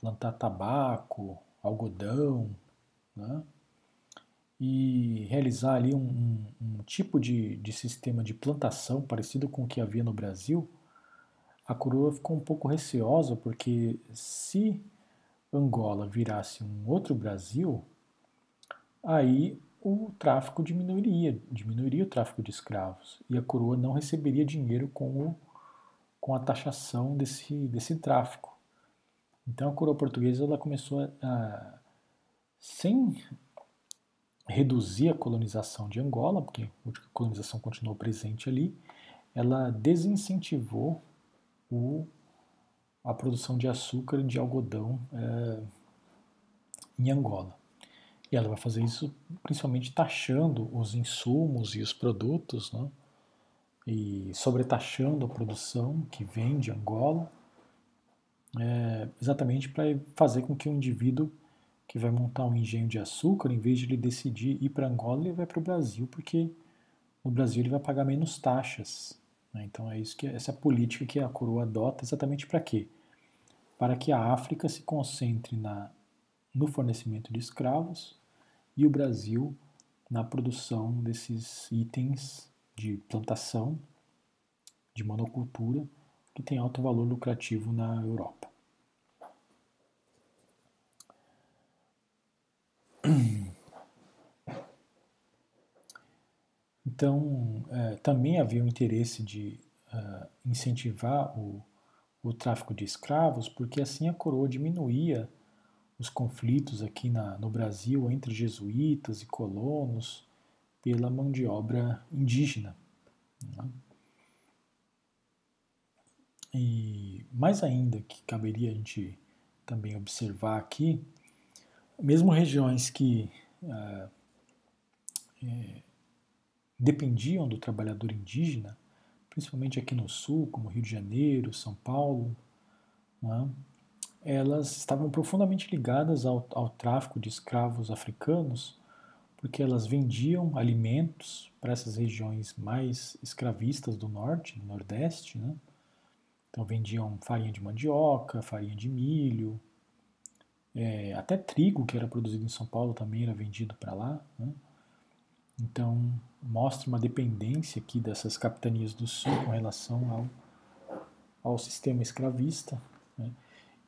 plantar tabaco, algodão, né? e realizar ali um, um, um tipo de, de, sistema de plantação parecido com o que havia no Brasil, a coroa ficou um pouco receosa, porque se Angola virasse um outro Brasil, aí o tráfico diminuiria, diminuiria o tráfico de escravos, e a coroa não receberia dinheiro com, o, com a taxação desse, desse tráfico. Então a coroa portuguesa ela começou a, a sem reduzir a colonização de Angola, porque a colonização continuou presente ali, ela desincentivou o, a produção de açúcar e de algodão é, em Angola. E ela vai fazer isso principalmente taxando os insumos e os produtos, né, e sobretaxando a produção que vem de Angola, é, exatamente para fazer com que o indivíduo que vai montar um engenho de açúcar, em vez de ele decidir ir para Angola, ele vai para o Brasil, porque no Brasil ele vai pagar menos taxas. Né? Então é isso que essa política que a coroa adota exatamente para quê? Para que a África se concentre na, no fornecimento de escravos e o Brasil na produção desses itens de plantação, de monocultura, que tem alto valor lucrativo na Europa. Então, é, também havia o interesse de uh, incentivar o, o tráfico de escravos, porque assim a coroa diminuía os conflitos aqui na, no Brasil entre jesuítas e colonos pela mão de obra indígena. Né? E mais ainda que caberia a gente também observar aqui, mesmo regiões que é, dependiam do trabalhador indígena, principalmente aqui no sul, como Rio de Janeiro, São Paulo, é? Elas estavam profundamente ligadas ao, ao tráfico de escravos africanos, porque elas vendiam alimentos para essas regiões mais escravistas do norte, do nordeste, né? Então vendiam farinha de mandioca, farinha de milho, é, até trigo que era produzido em São Paulo também era vendido para lá. Né? Então, mostra uma dependência aqui dessas capitanias do Sul com relação ao, ao sistema escravista. Né?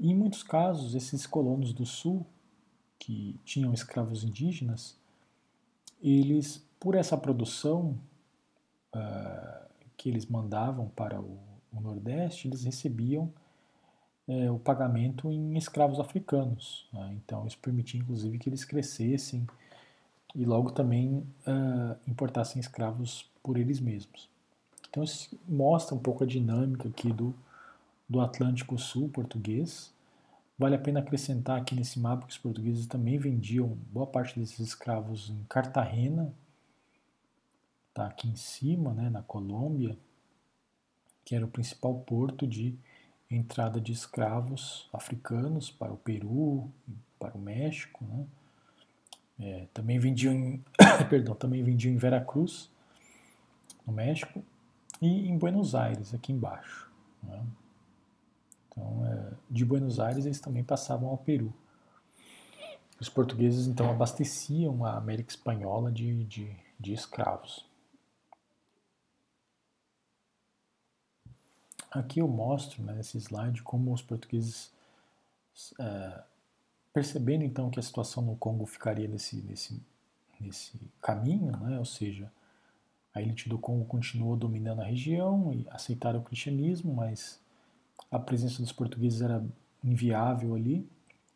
Em muitos casos, esses colonos do Sul, que tinham escravos indígenas, eles, por essa produção uh, que eles mandavam para o, o Nordeste, eles recebiam é, o pagamento em escravos africanos. Né? Então, isso permitia, inclusive, que eles crescessem e logo também uh, importassem escravos por eles mesmos. Então isso mostra um pouco a dinâmica aqui do, do Atlântico Sul português. Vale a pena acrescentar aqui nesse mapa que os portugueses também vendiam boa parte desses escravos em Cartagena, tá aqui em cima, né, na Colômbia, que era o principal porto de entrada de escravos africanos para o Peru, para o México, né? É, também vendiam em, perdão, também vendiam em Veracruz, no México, e em Buenos Aires, aqui embaixo. Né? Então, é, de Buenos Aires eles também passavam ao Peru. Os portugueses então abasteciam a América Espanhola de, de, de escravos. Aqui eu mostro né, nesse slide como os portugueses, é, percebendo então que a situação no Congo ficaria nesse, nesse, nesse caminho, né, ou seja, a elite do Congo continuou dominando a região e aceitaram o cristianismo, mas a presença dos portugueses era inviável ali.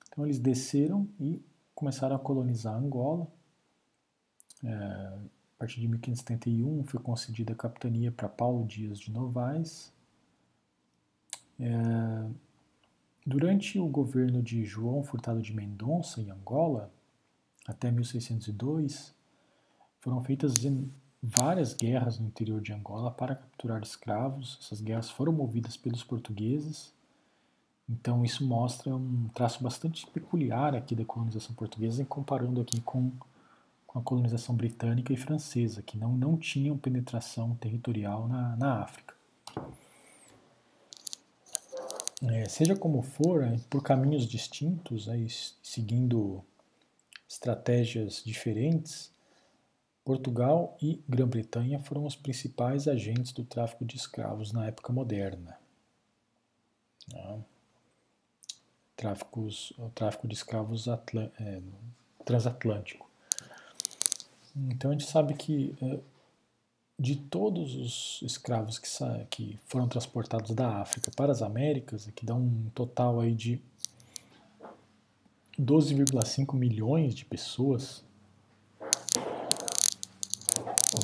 Então eles desceram e começaram a colonizar Angola. É, a partir de 1571 foi concedida a capitania para Paulo Dias de Novaes. É, durante o governo de João Furtado de Mendonça, em Angola, até 1602, foram feitas várias guerras no interior de Angola para capturar escravos. Essas guerras foram movidas pelos portugueses. Então isso mostra um traço bastante peculiar aqui da colonização portuguesa, comparando aqui com, com a colonização britânica e francesa, que não, não tinham penetração territorial na, na África. É, seja como for, é, por caminhos distintos, é, seguindo estratégias diferentes, Portugal e Grã-Bretanha foram os principais agentes do tráfico de escravos na época moderna. Né? Tráficos, o tráfico de escravos é, transatlântico. Então a gente sabe que é, de todos os escravos que, que foram transportados da África para as Américas, que dá um total aí de 12,5 milhões de pessoas,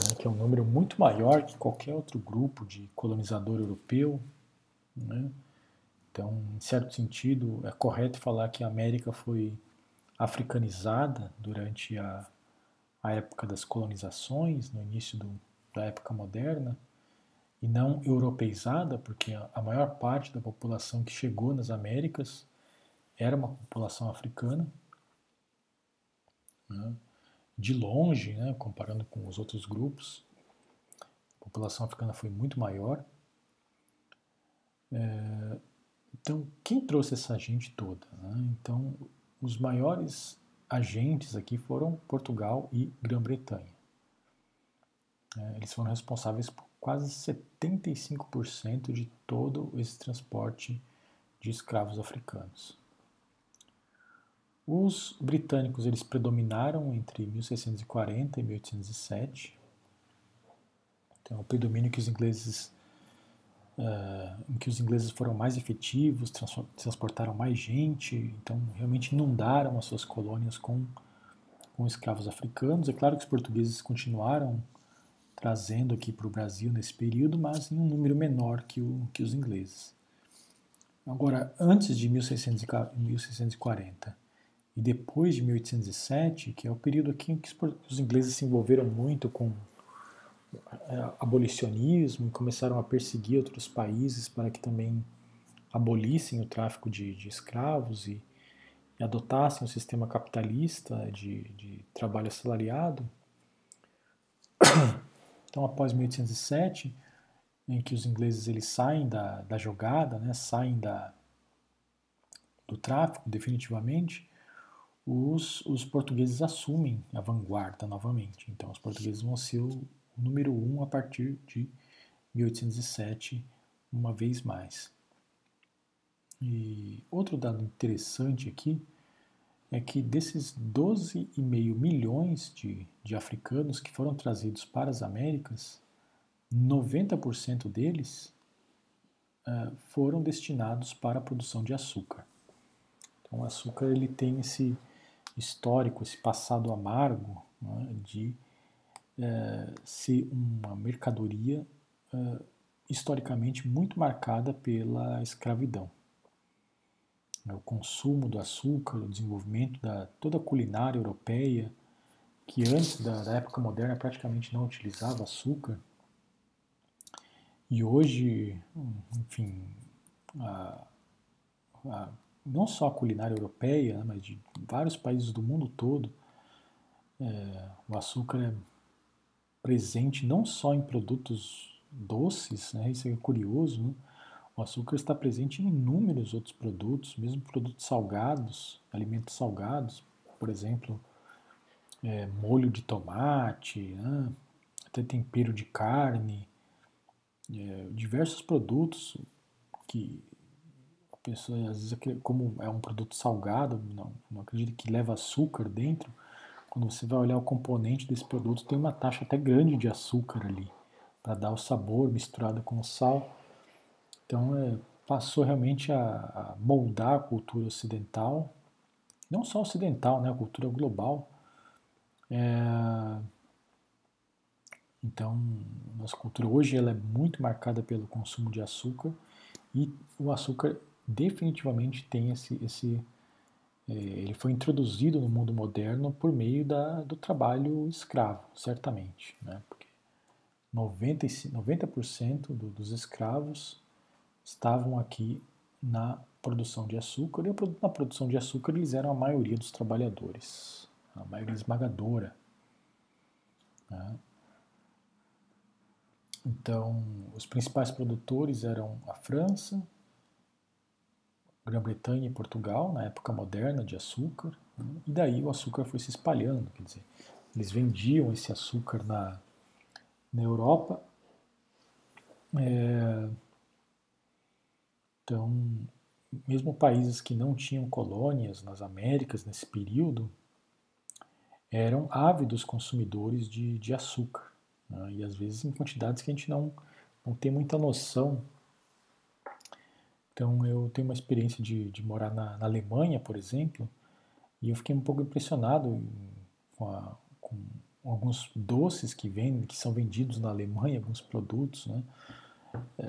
né, que é um número muito maior que qualquer outro grupo de colonizador europeu. Né? Então, em certo sentido, é correto falar que a América foi africanizada durante a, a época das colonizações, no início do da época moderna e não europeizada, porque a maior parte da população que chegou nas Américas era uma população africana. Né? De longe, né, comparando com os outros grupos, a população africana foi muito maior. É, então, quem trouxe essa gente toda? Né? Então, os maiores agentes aqui foram Portugal e Grã-Bretanha. É, eles foram responsáveis por quase 75% de todo esse transporte de escravos africanos. Os britânicos eles predominaram entre 1640 e 1807. Então, o predomínio que os ingleses uh, em que os ingleses foram mais efetivos, transportaram mais gente, então realmente inundaram as suas colônias com, com escravos africanos. É claro que os portugueses continuaram trazendo aqui para o Brasil nesse período, mas em um número menor que, o, que os ingleses. Agora, antes de 1640 e depois de 1807, que é o período aqui em que os ingleses se envolveram muito com é, abolicionismo e começaram a perseguir outros países para que também abolissem o tráfico de, de escravos e, e, adotassem o sistema capitalista de, de trabalho assalariado. Então, após 1807, em que os ingleses eles saem da, da jogada, né, saem da, do tráfico definitivamente, os, os portugueses assumem a vanguarda novamente. Então, os portugueses vão ser o, número um a partir de 1807, uma vez mais. E outro dado interessante aqui é que desses 12,5 milhões de, de africanos que foram trazidos para as Américas, 90% deles uh, foram destinados para a produção de açúcar. Então, o açúcar ele tem esse histórico, esse passado amargo né, de uh, ser uma mercadoria uh, historicamente muito marcada pela escravidão. O consumo do açúcar, o desenvolvimento da toda a culinária europeia, que antes da, da época moderna praticamente não utilizava açúcar, e hoje, enfim, a, a, não só a culinária europeia, né, mas de vários países do mundo todo, é, o açúcar é presente não só em produtos doces, né, isso é curioso, né? o açúcar está presente em inúmeros outros produtos, mesmo produtos salgados, alimentos salgados, por exemplo, é, molho de tomate, né? até tempero de carne, é, diversos produtos que a pessoa às vezes como é um produto salgado, não, não acredita que leva açúcar dentro, quando você vai olhar o componente desse produto tem uma taxa até grande de açúcar ali para dar o sabor misturado com o sal. Então é, passou realmente a, a moldar a cultura ocidental, não só ocidental, né, a cultura global. É, então, nossa cultura hoje ela é muito marcada pelo consumo de açúcar e o açúcar definitivamente tem esse, esse é, ele foi introduzido no mundo moderno por meio da, do trabalho escravo, certamente, né? porque 90%, 90 do, dos escravos estavam aqui na produção de açúcar, e na produção de açúcar eles eram a maioria dos trabalhadores, a maioria esmagadora. Né? Então, os principais produtores eram a França, Grã-Bretanha e Portugal, na época moderna de açúcar, né? e daí o açúcar foi se espalhando, quer dizer, eles vendiam esse açúcar na, na Europa. É, então, mesmo países que não tinham colônias nas Américas nesse período, eram ávidos consumidores de, de açúcar né? e às vezes em quantidades que a gente não, não tem muita noção. Então eu tenho uma experiência de, de morar na, na Alemanha, por exemplo, e eu fiquei um pouco impressionado com, a, com alguns doces que vendem, que são vendidos na Alemanha, alguns produtos, né? É,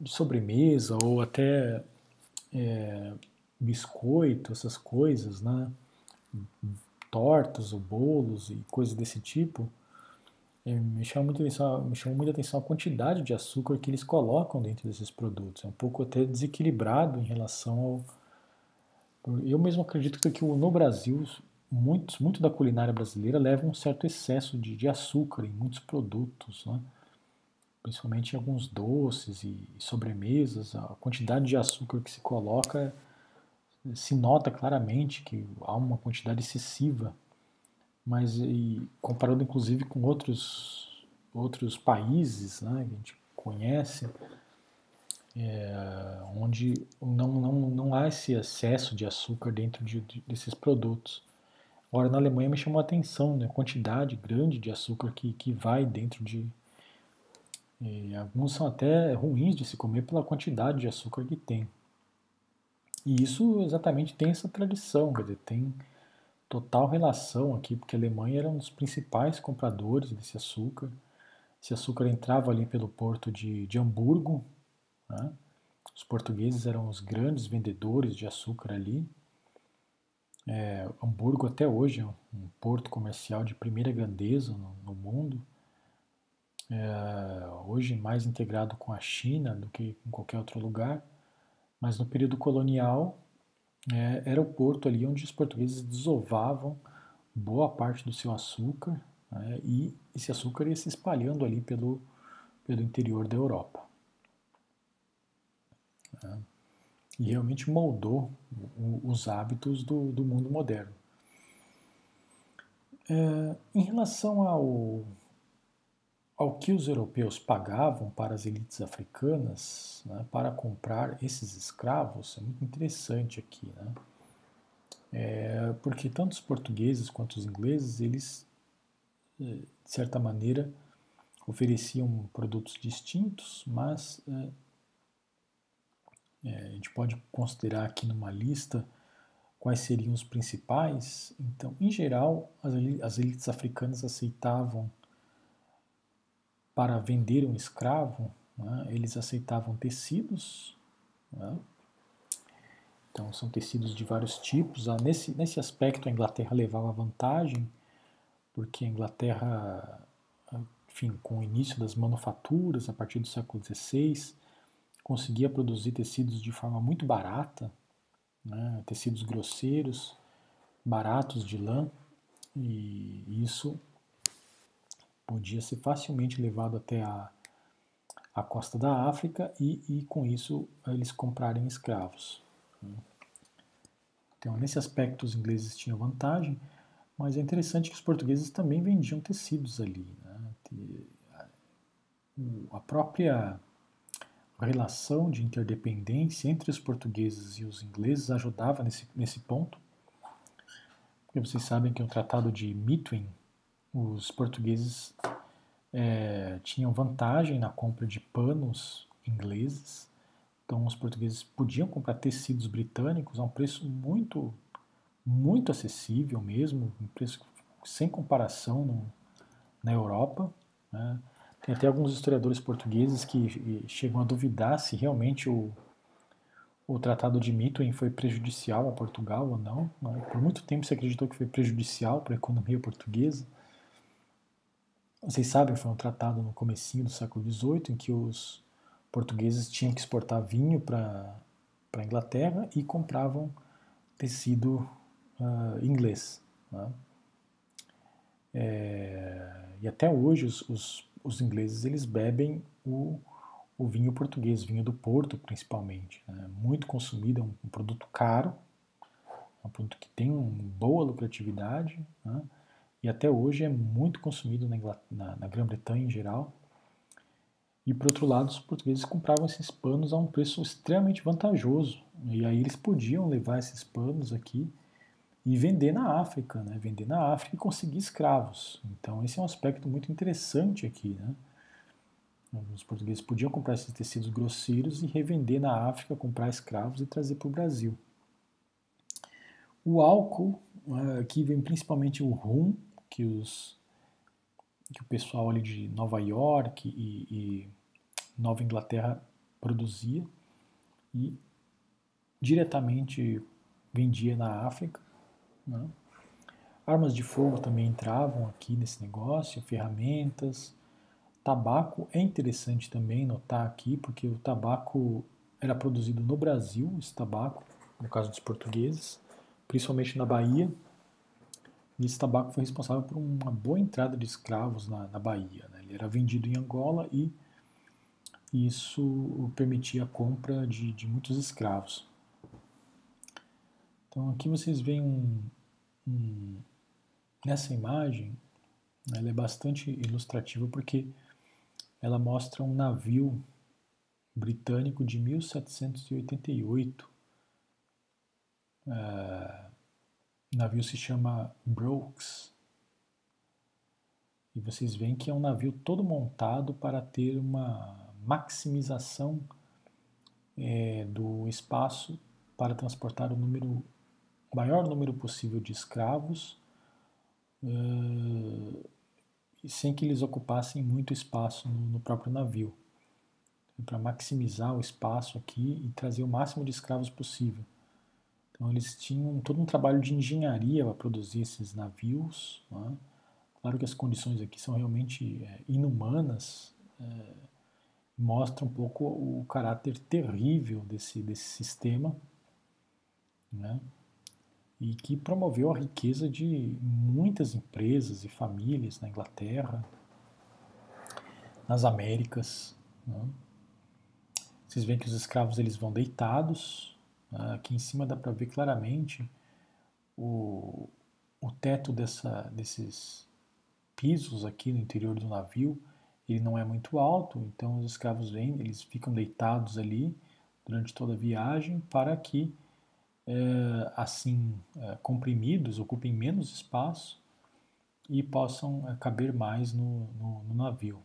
de sobremesa ou até é, biscoito, essas coisas, né? tortas ou bolos e coisas desse tipo, me chama, muito atenção, me chama muita atenção a quantidade de açúcar que eles colocam dentro desses produtos. É um pouco até desequilibrado em relação ao. Eu mesmo acredito que no Brasil, muitos, muito da culinária brasileira leva um certo excesso de, de açúcar em muitos produtos, né? principalmente em alguns doces e sobremesas. A quantidade de açúcar que se coloca se nota claramente que há uma quantidade excessiva mas e, comparando inclusive com outros, outros países né, que a gente conhece, é, onde não, não, não há esse excesso de açúcar dentro de, de, desses produtos. Agora, na Alemanha me chamou a atenção né, a quantidade grande de açúcar que, que vai dentro de. E alguns são até ruins de se comer pela quantidade de açúcar que tem. E isso exatamente tem essa tradição, quer dizer, tem total relação aqui, porque a Alemanha era um dos principais compradores desse açúcar. Esse açúcar entrava ali pelo porto de, de Hamburgo. Né? Os portugueses eram os grandes vendedores de açúcar ali. É, Hamburgo até hoje é um porto comercial de primeira grandeza no, no mundo. É, hoje mais integrado com a China do que em qualquer outro lugar. Mas no período colonial é, era o porto ali onde os portugueses desovavam boa parte do seu açúcar né, e esse açúcar ia se espalhando ali pelo, pelo interior da Europa. É, e realmente moldou o, os hábitos do, do mundo moderno. É, em relação ao ao que os europeus pagavam para as elites africanas né, para comprar esses escravos é muito interessante aqui, né? É, porque tanto os portugueses quanto os ingleses eles é, de certa maneira ofereciam produtos distintos, mas é, é, a gente pode considerar aqui numa lista quais seriam os principais. Então, em geral, as elites africanas aceitavam para vender um escravo, né, eles aceitavam tecidos, né, então são tecidos de vários tipos. Ah, nesse, nesse aspecto a Inglaterra levava vantagem, porque a Inglaterra, enfim, com o início das manufaturas, a partir do século XVI, conseguia produzir tecidos de forma muito barata, né, tecidos grosseiros, baratos de lã, E isso podia ser facilmente levado até a, a costa da África e, e com isso eles comprarem escravos. Então, nesse aspecto, os ingleses tinham vantagem, mas é interessante que os portugueses também vendiam tecidos ali. Né? A própria relação de interdependência entre os portugueses e os ingleses ajudava nesse, nesse ponto. Porque vocês sabem que o Tratado de Mitwin, os portugueses é, tinham vantagem na compra de panos ingleses, então os portugueses podiam comprar tecidos britânicos a um preço muito, muito acessível mesmo, um preço sem comparação no, na Europa. Né? Tem até alguns historiadores portugueses que chegam a duvidar se realmente o, o Tratado de Mitwin foi prejudicial a Portugal ou não. Né? Por muito tempo se acreditou que foi prejudicial para a economia portuguesa. Vocês sabem, foi um tratado no comecinho do século XVIII em que os portugueses tinham que exportar vinho para a Inglaterra e compravam tecido uh, inglês. Né? É, e até hoje os, os, os, ingleses eles bebem o, o vinho português, vinho do Porto principalmente. Né? Muito consumido, é um, um, produto caro, é um produto que tem uma boa lucratividade. Né? E até hoje é muito consumido na, na, na Grã-Bretanha em geral. E por outro lado, os portugueses compravam esses panos a um preço extremamente vantajoso. E aí eles podiam levar esses panos aqui e vender na África, né? vender na África e conseguir escravos. Então esse é um aspecto muito interessante aqui. Né? Os portugueses podiam comprar esses tecidos grosseiros e revender na África, comprar escravos e trazer para o Brasil. O álcool, eh, aqui vem principalmente o rum que, os, que o pessoal ali de Nova York e, e Nova Inglaterra produzia e diretamente vendia na África. Né? Armas de fogo também entravam aqui nesse negócio, ferramentas. Tabaco é interessante também notar aqui, porque o tabaco era produzido no Brasil, esse tabaco, no caso dos portugueses, principalmente na Bahia, esse tabaco foi responsável por uma boa entrada de escravos na, na Bahia. Né? Ele era vendido em Angola e isso permitia a compra de, de muitos escravos. Então aqui vocês veem um, um, nessa imagem, ela é bastante ilustrativa porque ela mostra um navio britânico de 1788. É, o navio se chama Brooks. E vocês veem que é um navio todo montado para ter uma maximização é, do espaço para transportar o número maior número possível de escravos uh, sem que eles ocupassem muito espaço no, no próprio navio. Para maximizar o espaço aqui e trazer o máximo de escravos possível. Então eles tinham todo um trabalho de engenharia para produzir esses navios. Né? Claro que as condições aqui são realmente é, inumanas, é, mostra um pouco o caráter terrível desse, desse sistema, né? e que promoveu a riqueza de muitas empresas e famílias na Inglaterra, nas Américas. Né? Vocês veem que os escravos eles vão deitados, Aqui em cima dá para ver claramente o, o teto dessa, desses pisos aqui no interior do navio. Ele não é muito alto, então os escravos vêm, eles ficam deitados ali durante toda a viagem para que, é, assim, é, comprimidos, ocupem menos espaço e possam é, caber mais no, no, no navio.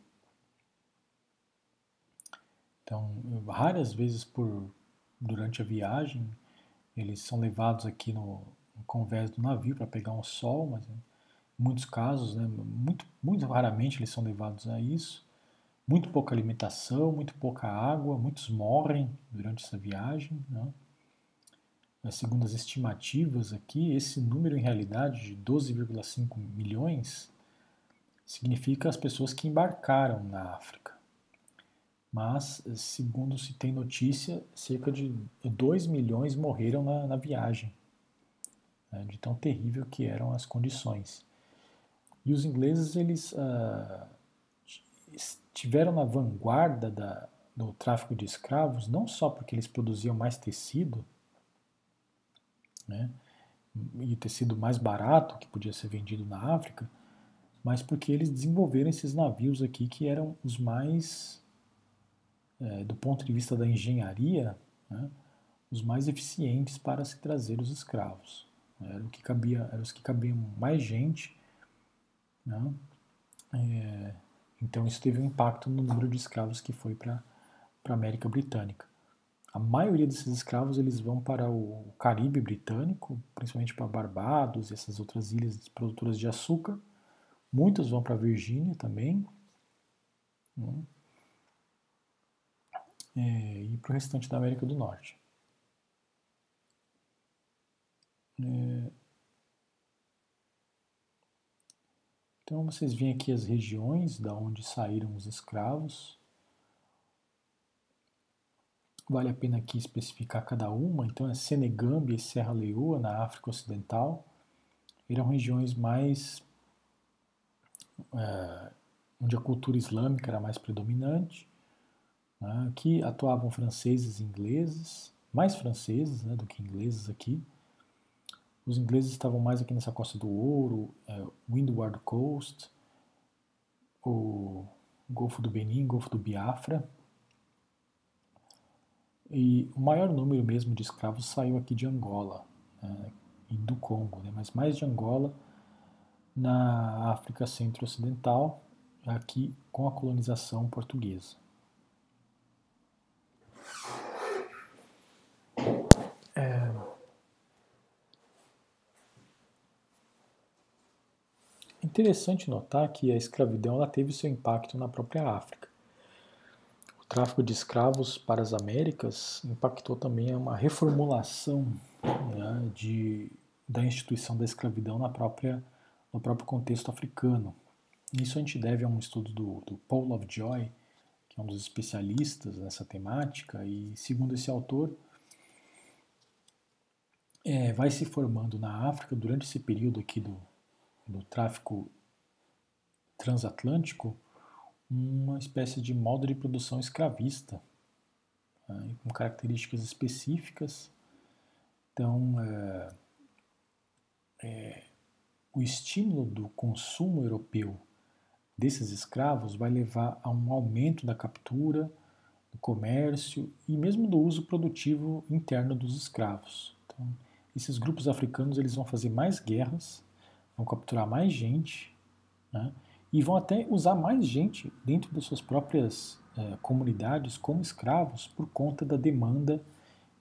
Então, raras vezes por, durante a viagem. Eles são levados aqui no, no convés do navio para pegar um sol, mas em muitos casos, né, muito, muito raramente eles são levados a isso. Muito pouca alimentação, muito pouca água, muitos morrem durante essa viagem. Né? Segundo as estimativas aqui, esse número em realidade de 12,5 milhões significa as pessoas que embarcaram na África mas, segundo se tem notícia, cerca de 2 milhões morreram na, na viagem, né, de tão terrível que eram as condições. E os ingleses eles uh, estiveram na vanguarda da, do tráfico de escravos, não só porque eles produziam mais tecido, né, e tecido mais barato que podia ser vendido na África, mas porque eles desenvolveram esses navios aqui que eram os mais, é, do ponto de vista da engenharia, né, os mais eficientes para se trazer os escravos. Era o que cabia, eram os que cabiam mais gente. Né, é, então isso teve um impacto no número de escravos que foi para a América Britânica. A maioria desses escravos eles vão para o Caribe britânico, principalmente para Barbados e essas outras ilhas produtoras de açúcar. Muitos vão para a Virgínia também. Né? É, e para o restante da América do Norte. É, então vocês veem aqui as regiões da onde saíram os escravos. Vale a pena aqui especificar cada uma. Então é Senegambia e Serra Leoa, na África Ocidental. Eram regiões mais. É, onde a cultura islâmica era mais predominante. Né? Aqui atuavam franceses e ingleses, mais franceses né, do que ingleses aqui. Os ingleses estavam mais aqui nessa costa do Ouro, é, Windward Coast, o Golfo do Benin, Golfo do Biafra. E o maior número mesmo de escravos saiu aqui de Angola né, e do Congo, né, mas mais de Angola na África Centro-Ocidental, aqui com a colonização portuguesa. Interessante notar que a escravidão ela teve seu impacto na própria África tráfico de escravos para as Américas impactou também uma reformulação né, de, da instituição da escravidão na própria, no próprio contexto africano. Isso a gente deve a um estudo do, do Paul Lovejoy, que é um dos especialistas nessa temática, e segundo esse autor, é, vai se formando na África durante esse período aqui do, do tráfico transatlântico uma espécie de modo de produção escravista, né, com características específicas. Então, é, é, o estímulo do consumo europeu desses escravos vai levar a um aumento da captura, do comércio e mesmo do uso produtivo interno dos escravos. Então, esses grupos africanos eles vão fazer mais guerras, vão capturar mais gente, né? e vão até usar mais gente dentro das suas próprias é, comunidades como escravos por conta da demanda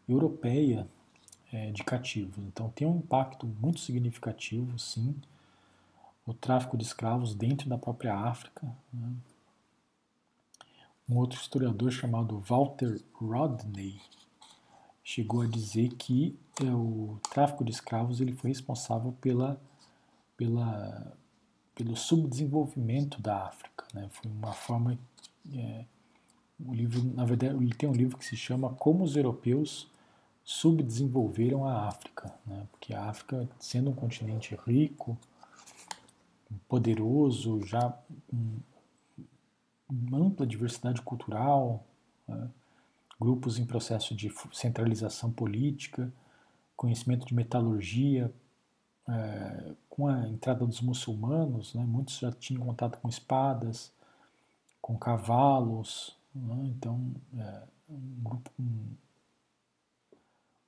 europeia é, de cativos. Então tem um impacto muito significativo, sim, o tráfico de escravos dentro da própria África. Né? Um outro historiador chamado Walter Rodney chegou a dizer que é, o tráfico de escravos ele foi responsável pela, pela pelo subdesenvolvimento da África. Né? Foi uma forma. É, o livro, na verdade, ele tem um livro que se chama Como os Europeus subdesenvolveram a África, né? porque a África, sendo um continente rico, poderoso, já com uma ampla diversidade cultural, né? grupos em processo de centralização política, conhecimento de metalurgia, é, com a entrada dos muçulmanos, né, muitos já tinham contato com espadas, com cavalos, né, então é, um grupo com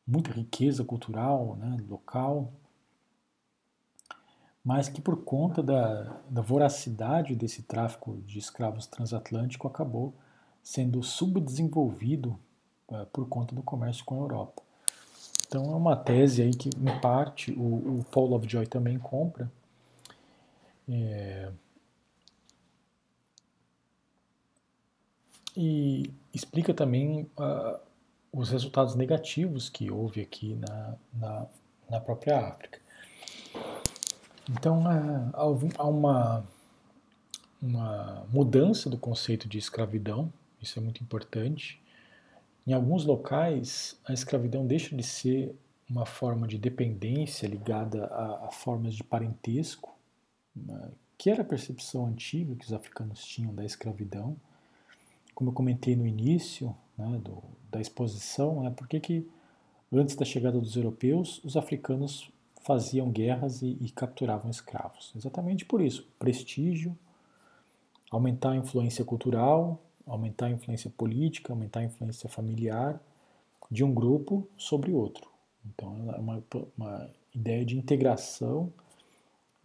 muita riqueza cultural né, local, mas que por conta da, da voracidade desse tráfico de escravos transatlântico acabou sendo subdesenvolvido é, por conta do comércio com a Europa. Então é uma tese aí que, em parte, o, o Paul Lovejoy também compra. É, e explica também uh, os resultados negativos que houve aqui na, na, na própria África. Então uh, há uma, uma mudança do conceito de escravidão, isso é muito importante. Em alguns locais, a escravidão deixa de ser uma forma de dependência ligada a, a formas de parentesco, né, que era a percepção antiga que os africanos tinham da escravidão. Como eu comentei no início né, do, da exposição, né, por que, antes da chegada dos europeus os africanos faziam guerras e, e capturavam escravos? Exatamente por isso, prestígio, aumentar a influência cultural, aumentar a influência política, aumentar a influência familiar de um grupo sobre outro. Então, é uma, uma ideia de integração,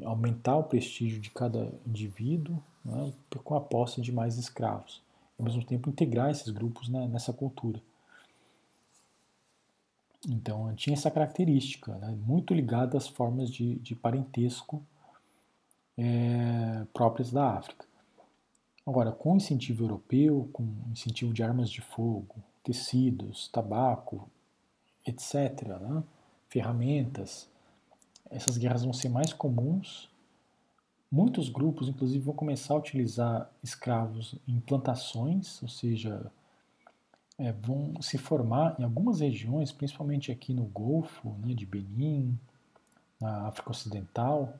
aumentar o prestígio de cada indivíduo né, com a posse de mais escravos. E, ao mesmo tempo, integrar esses grupos né, nessa cultura. Então, tinha essa característica, né, muito ligada às formas de, de parentesco é, próprias da África. Agora, com incentivo europeu, com incentivo de armas de fogo, tecidos, tabaco, etc., né? ferramentas, essas guerras vão ser mais comuns. Muitos grupos, inclusive, vão começar a utilizar escravos em plantações, ou seja, é, vão se formar em algumas regiões, principalmente aqui no Golfo né, de Benin, na África Ocidental,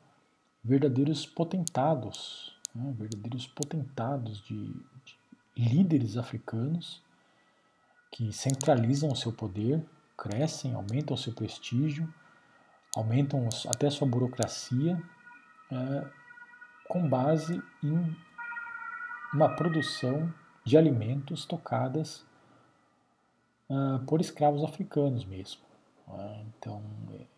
verdadeiros potentados né, verdadeiros potentados de, de líderes africanos que centralizam o seu poder, crescem, aumentam o seu prestígio, aumentam até a sua burocracia, é, com base em uma produção de alimentos tocadas uh, por escravos africanos mesmo. Uh, então,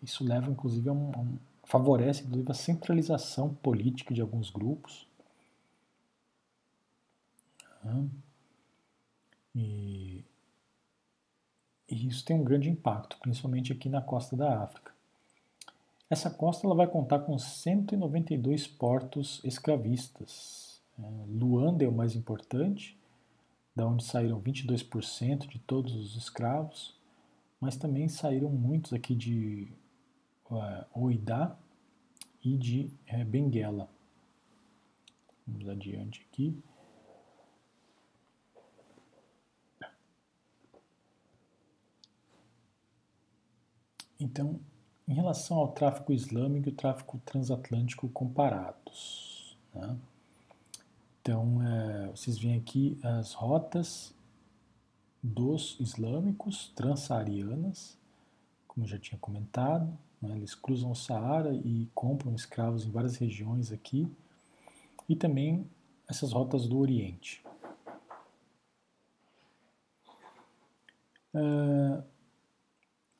isso leva inclusive a um, a um, favorece inclusive a centralização política de alguns grupos, né? E, e, isso tem um grande impacto, principalmente aqui na costa da África. Essa costa ela vai contar com 192 portos escravistas. É, Luanda é o mais importante, da onde saíram 22% de todos os escravos, mas também saíram muitos aqui de uh, Oidá e de uh, Benguela. Vamos adiante aqui. Então, em relação ao tráfico islâmico e o tráfico transatlântico comparados. Né? Então, é, vocês veem aqui as rotas dos islâmicos transsaarianas, como eu já tinha comentado. Né? Eles cruzam o Saara e compram escravos em várias regiões aqui. E também essas rotas do Oriente. Uh,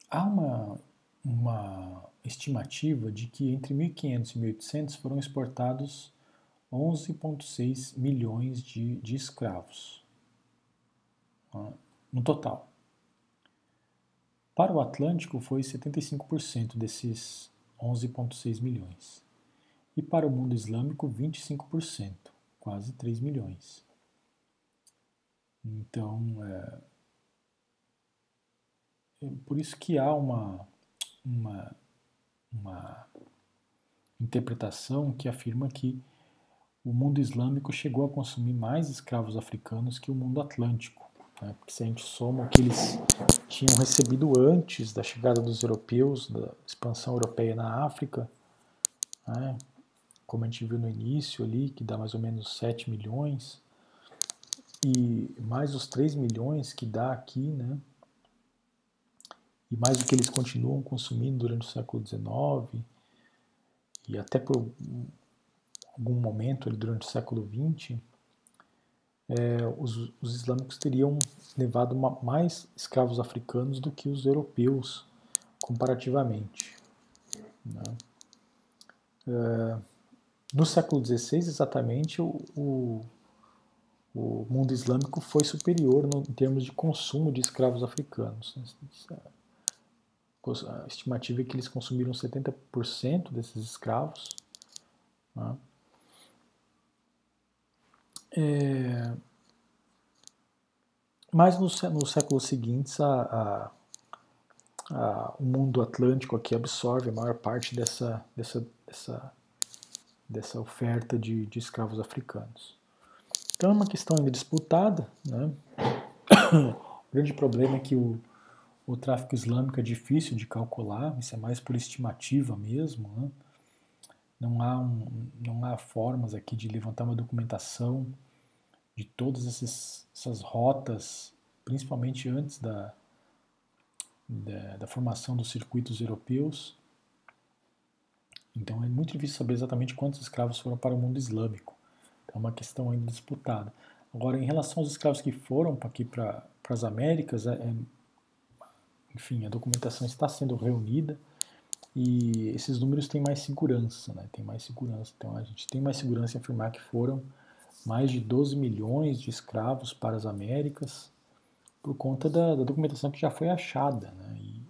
há uma uma estimativa de que entre 1500 e 1800 foram exportados 11,6 milhões de, de escravos no total. Para o Atlântico foi 75% desses 11,6 milhões. E para o mundo islâmico, 25%, quase 3 milhões. Então, é, é por isso que há uma, uma, uma interpretação que afirma que o mundo islâmico chegou a consumir mais escravos africanos que o mundo atlântico. Né? Porque se a gente soma o que eles tinham recebido antes da chegada dos europeus, da expansão europeia na África, né? como a gente viu no início ali, que dá mais ou menos 7 milhões, e mais os 3 milhões que dá aqui, né? E mais o que eles continuam consumindo durante o século XIX e até por algum momento durante o século XX, é, os, os, islâmicos teriam levado uma, mais escravos africanos do que os europeus, comparativamente. Né? É, no século XVI, exatamente, o, o, o, mundo islâmico foi superior no, em termos de consumo de escravos africanos a estimativa é que eles consumiram 70% desses escravos. Né? É, mas nos no séculos seguintes, a, a, a, o mundo atlântico aqui absorve a maior parte dessa, dessa, dessa, dessa oferta de, de escravos africanos. Então é uma questão ainda disputada. Né? o grande problema é que o, o tráfico islâmico é difícil de calcular, isso é mais por estimativa mesmo. Né? não há, um, não há formas aqui de levantar uma documentação de todas essas rotas, principalmente antes da, da, da, formação dos circuitos europeus. Então é muito difícil saber exatamente quantos escravos foram para o mundo islâmico. É uma questão ainda disputada. Agora, em relação aos escravos que foram aqui para as Américas, é, é, enfim, a documentação está sendo reunida e esses números têm mais segurança, né? Tem mais segurança. Então a gente tem mais segurança em afirmar que foram mais de 12 milhões de escravos para as Américas por conta da, da documentação que já foi achada, né? E,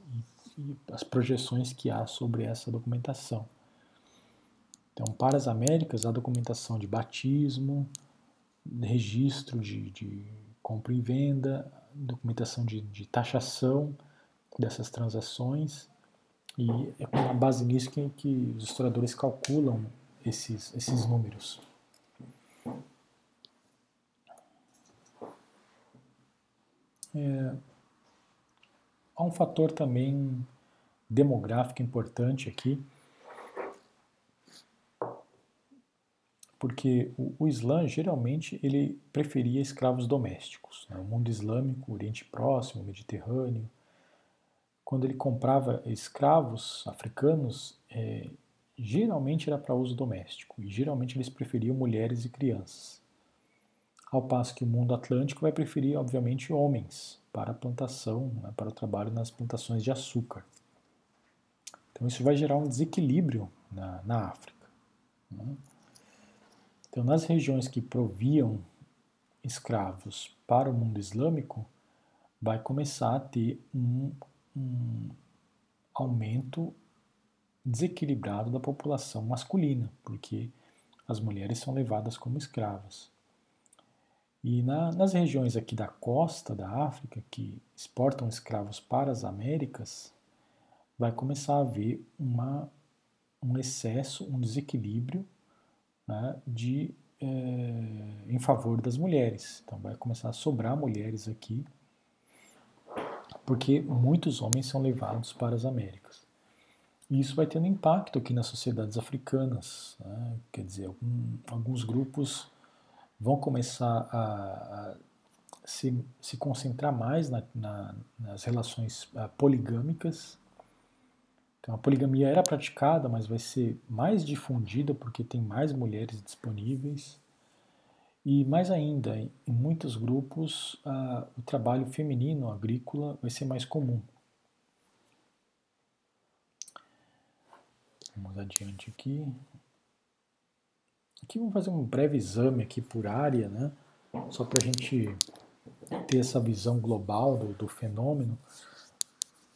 e, e as projeções que há sobre essa documentação. Então, para as Américas, a documentação de batismo, registro de, de compra e venda, documentação de, de taxação dessas transações e é com base nisso que, que os historiadores calculam esses, esses números. É, há um fator também demográfico importante aqui, porque o, o Islã geralmente ele preferia escravos domésticos. Né? O mundo islâmico, Oriente Próximo, Mediterrâneo, quando ele comprava escravos africanos, é, geralmente era para uso doméstico e geralmente eles preferiam mulheres e crianças. Ao passo que o mundo atlântico vai preferir, obviamente, homens para a plantação, né, para o trabalho nas plantações de açúcar. Então isso vai gerar um desequilíbrio na, na África. Né? Então, nas regiões que proviam escravos para o mundo islâmico, vai começar a ter um um aumento desequilibrado da população masculina, porque as mulheres são levadas como escravas. E na, nas regiões aqui da costa da África, que exportam escravos para as Américas, vai começar a haver uma, um excesso, um desequilíbrio né, de, é, em favor das mulheres. Então vai começar a sobrar mulheres aqui porque muitos homens são levados para as Américas. E isso vai tendo impacto aqui nas sociedades africanas. Né? Quer dizer, algum, alguns grupos vão começar a, a se, se, concentrar mais na, na, nas relações uh, poligâmicas. Então, a poligamia era praticada, mas vai ser mais difundida porque tem mais mulheres disponíveis. E mais ainda, em muitos grupos, o trabalho feminino agrícola vai ser mais comum. Vamos adiante aqui. Aqui vamos fazer um breve exame aqui por área, né? Só para a gente ter essa visão global do, do fenômeno.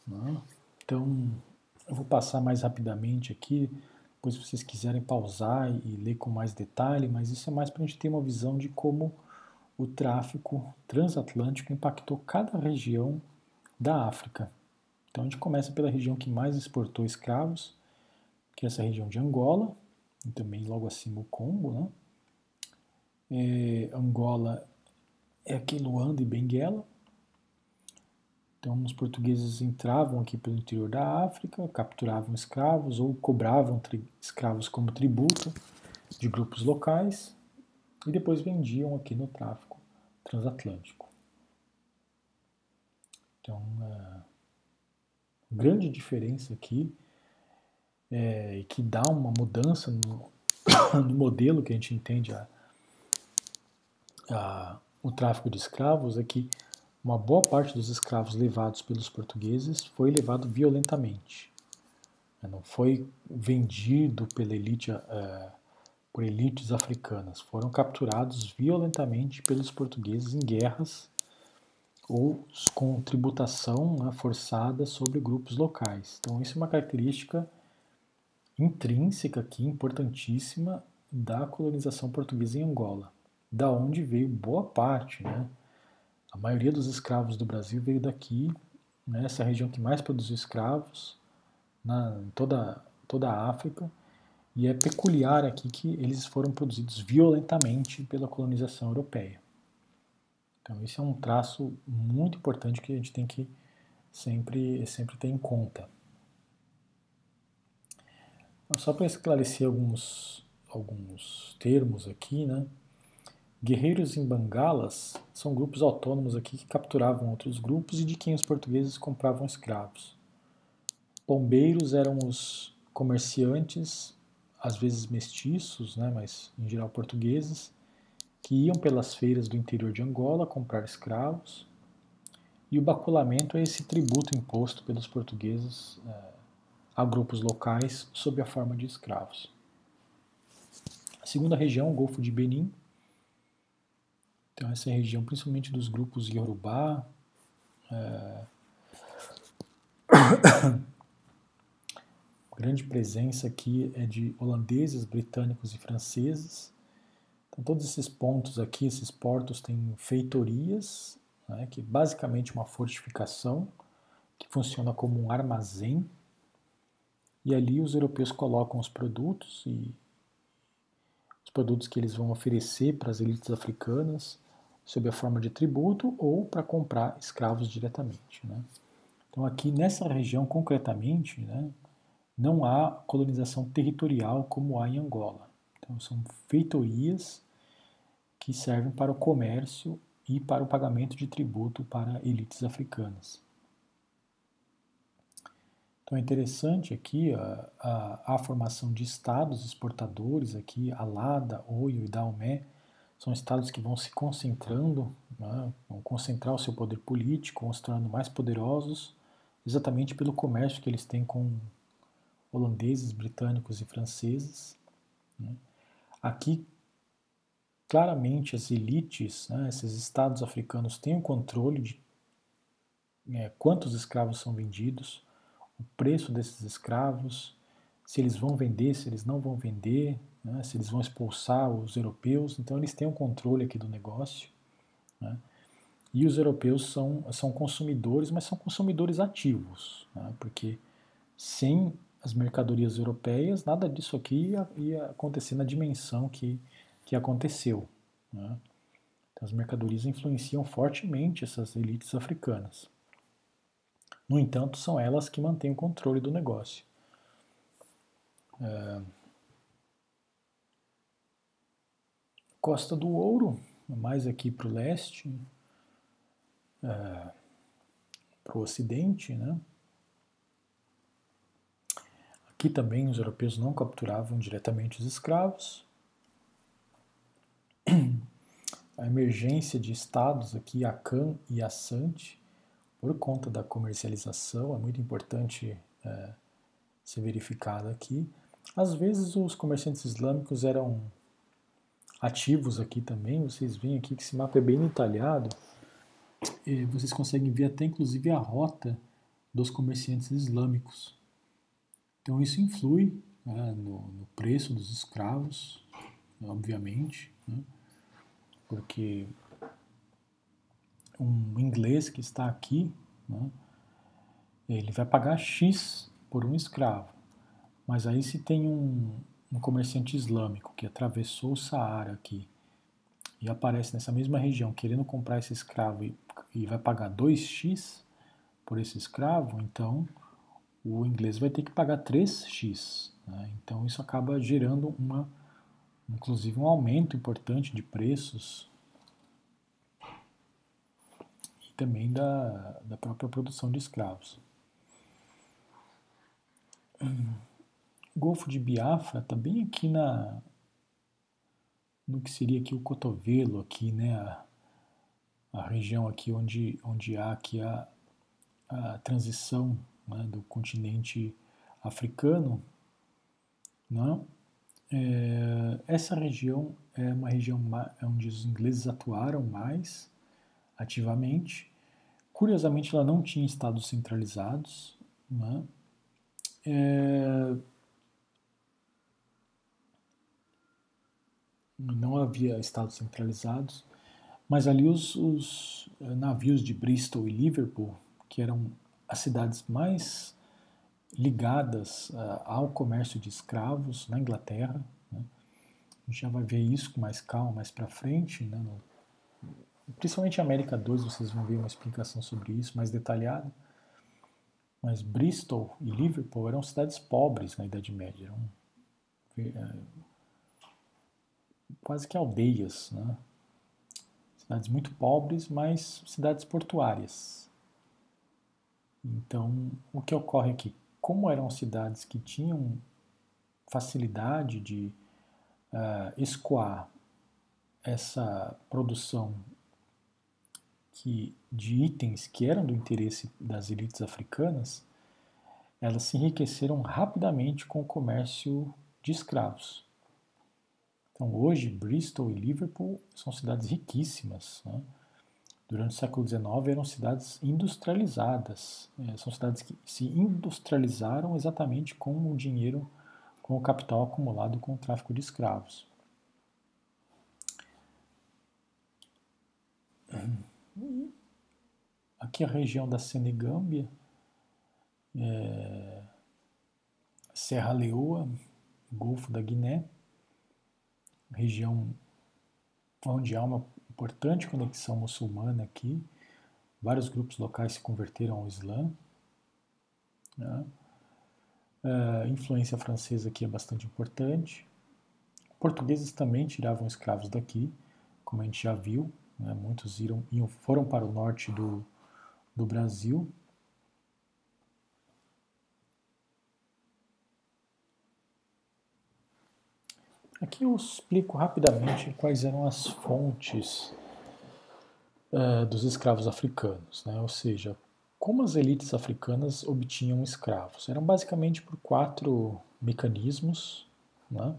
Né? Então, eu vou passar mais rapidamente aqui depois, se vocês quiserem pausar e ler com mais detalhe, mas isso é mais para a gente ter uma visão de como o tráfico transatlântico impactou cada região da África. Então, a gente começa pela região que mais exportou escravos, que é essa região de Angola, e também logo acima o Congo. Né? É, Angola é aqui Luanda e Benguela. Então, os portugueses entravam aqui pelo interior da África, capturavam escravos ou cobravam escravos como tributo de grupos locais e depois vendiam aqui no tráfico transatlântico. Então, a é, grande diferença aqui é que dá uma mudança no, no modelo que a gente entende a, a, o tráfico de escravos é que uma boa parte dos escravos levados pelos portugueses foi levado violentamente. Não foi vendido pela elite, uh, por elites africanas. Foram capturados violentamente pelos portugueses em guerras ou com tributação né, forçada sobre grupos locais. Então, isso é uma característica intrínseca aqui, importantíssima, da colonização portuguesa em Angola, da onde veio boa parte, né? A maioria dos escravos do Brasil veio daqui, né, essa região que mais produziu escravos, na, em toda, toda a África, e é peculiar aqui que eles foram produzidos violentamente pela colonização europeia. Então, esse é um traço muito importante que a gente tem que sempre, sempre ter em conta. Só para esclarecer alguns, alguns termos aqui, né? Guerreiros em Bangalas são grupos autônomos aqui que capturavam outros grupos e de quem os portugueses compravam escravos. Pombeiros eram os comerciantes, às vezes mestiços, né, mas em geral portugueses, que iam pelas feiras do interior de Angola comprar escravos. E o baculamento é esse tributo imposto pelos portugueses é, a grupos locais sob a forma de escravos. A segunda região, o Golfo de Benin, então, essa região, principalmente dos grupos Yorubá, é... grande presença aqui é de holandeses, britânicos e franceses. Então, todos esses pontos aqui, esses portos, têm feitorias, né, que é basicamente uma fortificação, que funciona como um armazém. E ali os europeus colocam os produtos e os produtos que eles vão oferecer para as elites africanas sob a forma de tributo ou para comprar escravos diretamente. Né? Então, aqui nessa região, concretamente, né, não há colonização territorial como há em Angola. Então, são feitorias que servem para o comércio e para o pagamento de tributo para elites africanas. Então é interessante aqui a, a, a formação de estados exportadores aqui, Alada, Oio e Daomé, são estados que vão se concentrando, né, vão concentrar o seu poder político, vão se tornando mais poderosos, exatamente pelo comércio que eles têm com holandeses, britânicos e franceses. Né. Aqui, claramente, as elites, né, esses estados africanos têm o controle de é, quantos escravos são vendidos, o preço desses escravos, se eles vão vender, se eles não vão vender, né, se eles vão expulsar os europeus, então eles têm o um controle aqui do negócio. Né, e os europeus são, são consumidores, mas são consumidores ativos, né, porque sem as mercadorias europeias, nada disso aqui ia, ia acontecer na dimensão que, que aconteceu. Né. Então, as mercadorias influenciam fortemente essas elites africanas. No entanto, são elas que mantêm o controle do negócio. É, Costa do Ouro, mais aqui para o leste, é, para o ocidente, né? Aqui também os europeus não capturavam diretamente os escravos. A emergência de estados aqui, Akan e Assante, por conta da comercialização, é muito importante é, ser verificada aqui. Às vezes os comerciantes islâmicos eram ativos aqui também. Vocês veem aqui que esse mapa é bem detalhado. E vocês conseguem ver até inclusive a rota dos comerciantes islâmicos. Então isso influi né, no, no, preço dos escravos, obviamente, né, porque um inglês que está aqui, né, ele vai pagar X por um escravo. Mas aí se tem um, um comerciante islâmico que atravessou o Saara aqui e aparece nessa mesma região querendo comprar esse escravo e, e vai pagar 2x por esse escravo, então o inglês vai ter que pagar 3x. Né? Então isso acaba gerando uma, inclusive um aumento importante de preços e também da, da própria produção de escravos. Golfo de Biafra está bem aqui na no que seria aqui o cotovelo aqui, né, a, a região aqui onde, onde há aqui a, a transição né, do continente africano, não? Né? É, essa região é uma região onde os ingleses atuaram mais ativamente. Curiosamente, ela não tinha estados centralizados. Né? É, não havia estados centralizados, mas ali os, os, eh, navios de Bristol e Liverpool, que eram as cidades mais ligadas uh, ao comércio de escravos na Inglaterra, né? a gente já vai ver isso com mais calma mais para frente, né? no, principalmente América 2 vocês vão ver uma explicação sobre isso mais detalhada, mas Bristol e Liverpool eram cidades pobres na Idade Média, eram é, quase que aldeias, né? cidades muito pobres, mas cidades portuárias. Então, o que ocorre aqui? Como eram cidades que tinham facilidade de uh, escoar essa produção que, de itens que eram do interesse das elites africanas, elas se enriqueceram rapidamente com o comércio de escravos. Então, hoje, Bristol e Liverpool são cidades riquíssimas. Né? Durante o século XIX eram cidades industrializadas. É, são cidades que se industrializaram exatamente com o dinheiro, com o capital acumulado com o tráfico de escravos. Aqui a região da Senegâmbia, é, Serra Leoa, Golfo da Guiné, região onde há uma importante conexão muçulmana aqui. Vários grupos locais se converteram ao Islã. Né? A influência francesa aqui é bastante importante. Portugueses também tiravam escravos daqui, como a gente já viu. Né? Muitos iram, iam, foram para o norte do, do Brasil Aqui eu explico rapidamente quais eram as fontes uh, dos escravos africanos, né? ou seja, como as elites africanas obtinham escravos. Eram basicamente por quatro mecanismos. Né?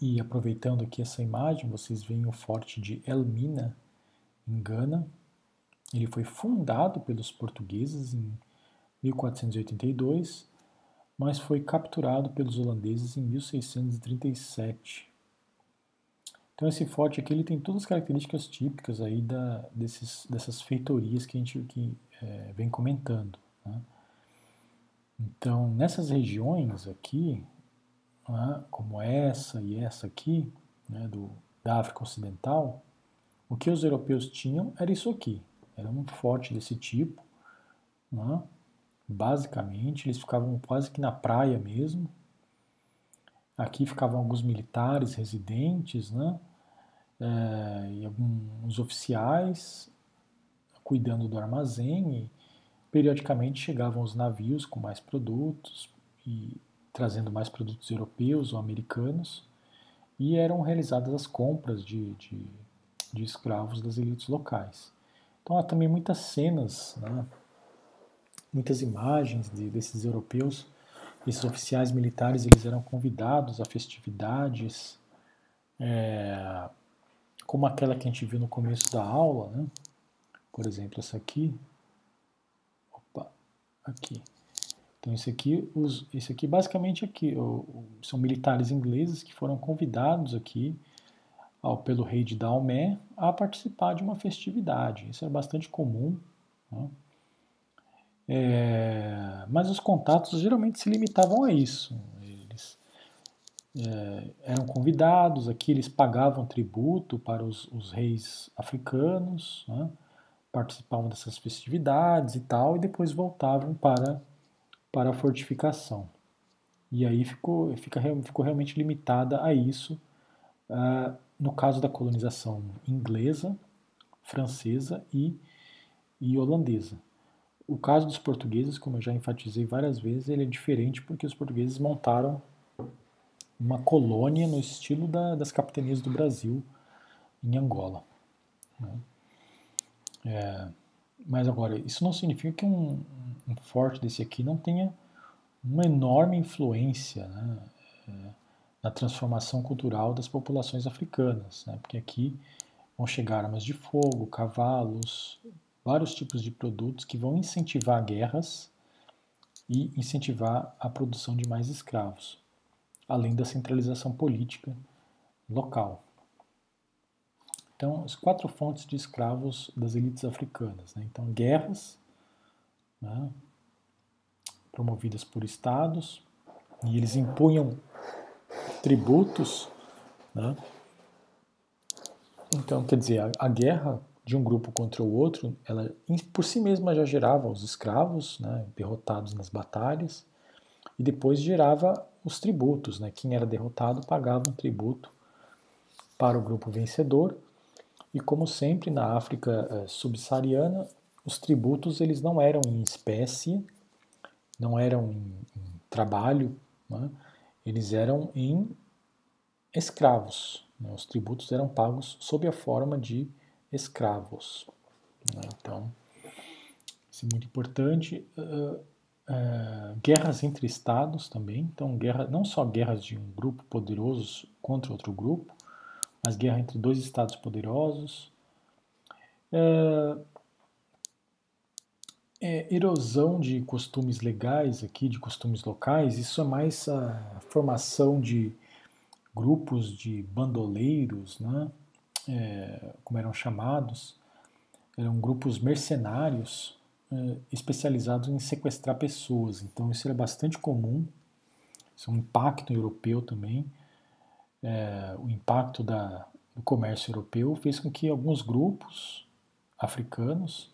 E aproveitando aqui essa imagem, vocês veem o forte de Elmina, em Gana. Ele foi fundado pelos portugueses em 1482 mas foi capturado pelos holandeses em 1637. Então esse forte aqui ele tem todas as características típicas aí da, desses, dessas feitorias que a gente que, é, vem comentando. Né? Então nessas regiões aqui, né, como essa e essa aqui, né, do, da África Ocidental, o que os europeus tinham era isso aqui, era um forte desse tipo, né, basicamente. Eles ficavam quase que na praia mesmo. Aqui ficavam alguns militares residentes, né? É, e alguns oficiais cuidando do armazém e periodicamente chegavam os navios com mais produtos e trazendo mais produtos europeus ou americanos e eram realizadas as compras de, de, de escravos das elites locais. Então há também muitas cenas né, muitas imagens de, desses europeus, esses oficiais militares, eles eram convidados a festividades, é, como aquela que a gente viu no começo da aula, né? por exemplo, essa aqui, opa, aqui. Então esse aqui, os, esse aqui basicamente aqui, são militares ingleses que foram convidados aqui ao, pelo rei de Daomé a participar de uma festividade. Isso é bastante comum. Né? É, mas os contatos geralmente se limitavam a isso. Eles é, eram convidados, aqui eles pagavam tributo para os, os reis africanos, né, participavam dessas festividades e tal, e depois voltavam para, para a fortificação. E aí ficou, fica, ficou realmente limitada a isso, uh, no caso da colonização inglesa, francesa e, e holandesa. O caso dos portugueses, como eu já enfatizei várias vezes, ele é diferente porque os portugueses montaram uma colônia no estilo da, das capitanias do Brasil em Angola. Né? É, mas agora, isso não significa que um, um, forte desse aqui não tenha uma enorme influência né, é, na transformação cultural das populações africanas, né, porque aqui vão chegar armas de fogo, cavalos, vários tipos de produtos que vão incentivar guerras e incentivar a produção de mais escravos, além da centralização política local. Então, as quatro fontes de escravos das elites africanas. Né? Então, guerras né? promovidas por estados, e eles impunham tributos. Né? Então, quer dizer, a, a guerra de um grupo contra o outro, ela por si mesma já gerava os escravos, né, derrotados nas batalhas, e depois gerava os tributos. Né? Quem era derrotado pagava um tributo para o grupo vencedor. E como sempre na África eh, subsaariana, os tributos eles não eram em espécie, não eram em, em trabalho, né? eles eram em escravos. Né? Os tributos eram pagos sob a forma de escravos. Né? Então, isso é muito importante. Uh, uh, guerras entre estados também. Então, guerra, não só guerras de um grupo poderoso contra outro grupo, mas guerra entre dois estados poderosos. Uh, é, erosão de costumes legais aqui, de costumes locais, isso é mais a formação de grupos de bandoleiros, né? É, como eram chamados, eram grupos mercenários é, especializados em sequestrar pessoas. Então isso era bastante comum, isso é um impacto europeu também. É, o impacto da, do comércio europeu fez com que alguns grupos africanos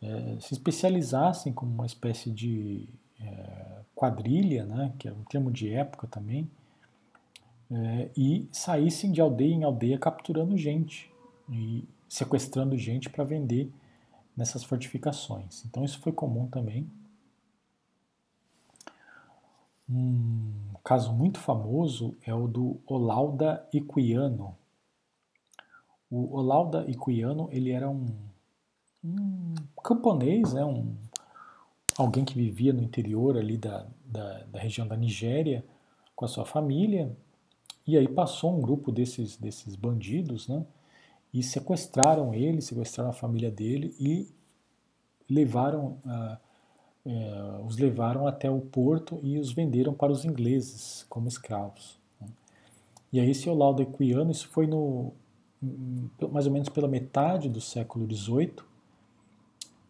é, se especializassem como uma espécie de é, quadrilha, né, que é um termo de época também, é, e saíssem de aldeia em aldeia capturando gente e sequestrando gente para vender nessas fortificações. Então isso foi comum também. Um caso muito famoso é o do Olauda Equiano. O Olauda Equiano ele era um um camponês, né, um, alguém que vivia no interior ali da, da, da, região da Nigéria com a sua família, e aí passou um grupo desses, desses bandidos, né, e sequestraram ele, sequestraram a família dele e levaram, uh, uh, os levaram até o porto e os venderam para os ingleses como escravos. Né. E aí esse Olaudo Equiano, isso foi no, mais ou menos pela metade do século XVIII,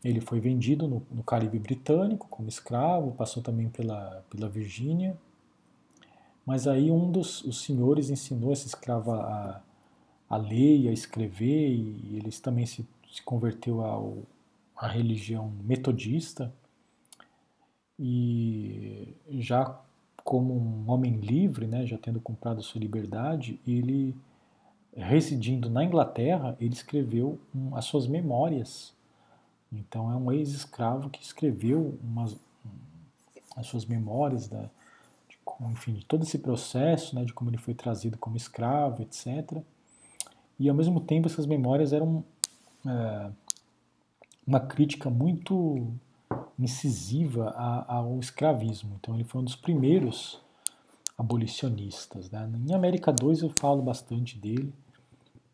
ele foi vendido no, no Caribe britânico como escravo, passou também pela, pela Virgínia. Mas aí um dos os senhores ensinou esse escravo a, a ler e a escrever, e eles também se, se converteu ao, à religião metodista. E já como um homem livre, né, já tendo comprado sua liberdade, ele, residindo na Inglaterra, ele escreveu um, as suas memórias então é um ex-escravo que escreveu umas, as suas memórias da, enfim, de todo esse processo, né, de como ele foi trazido como escravo, etc. E ao mesmo tempo essas memórias eram é, uma crítica muito incisiva ao escravismo. Então ele foi um dos primeiros abolicionistas. Né? Em América 2 eu falo bastante dele,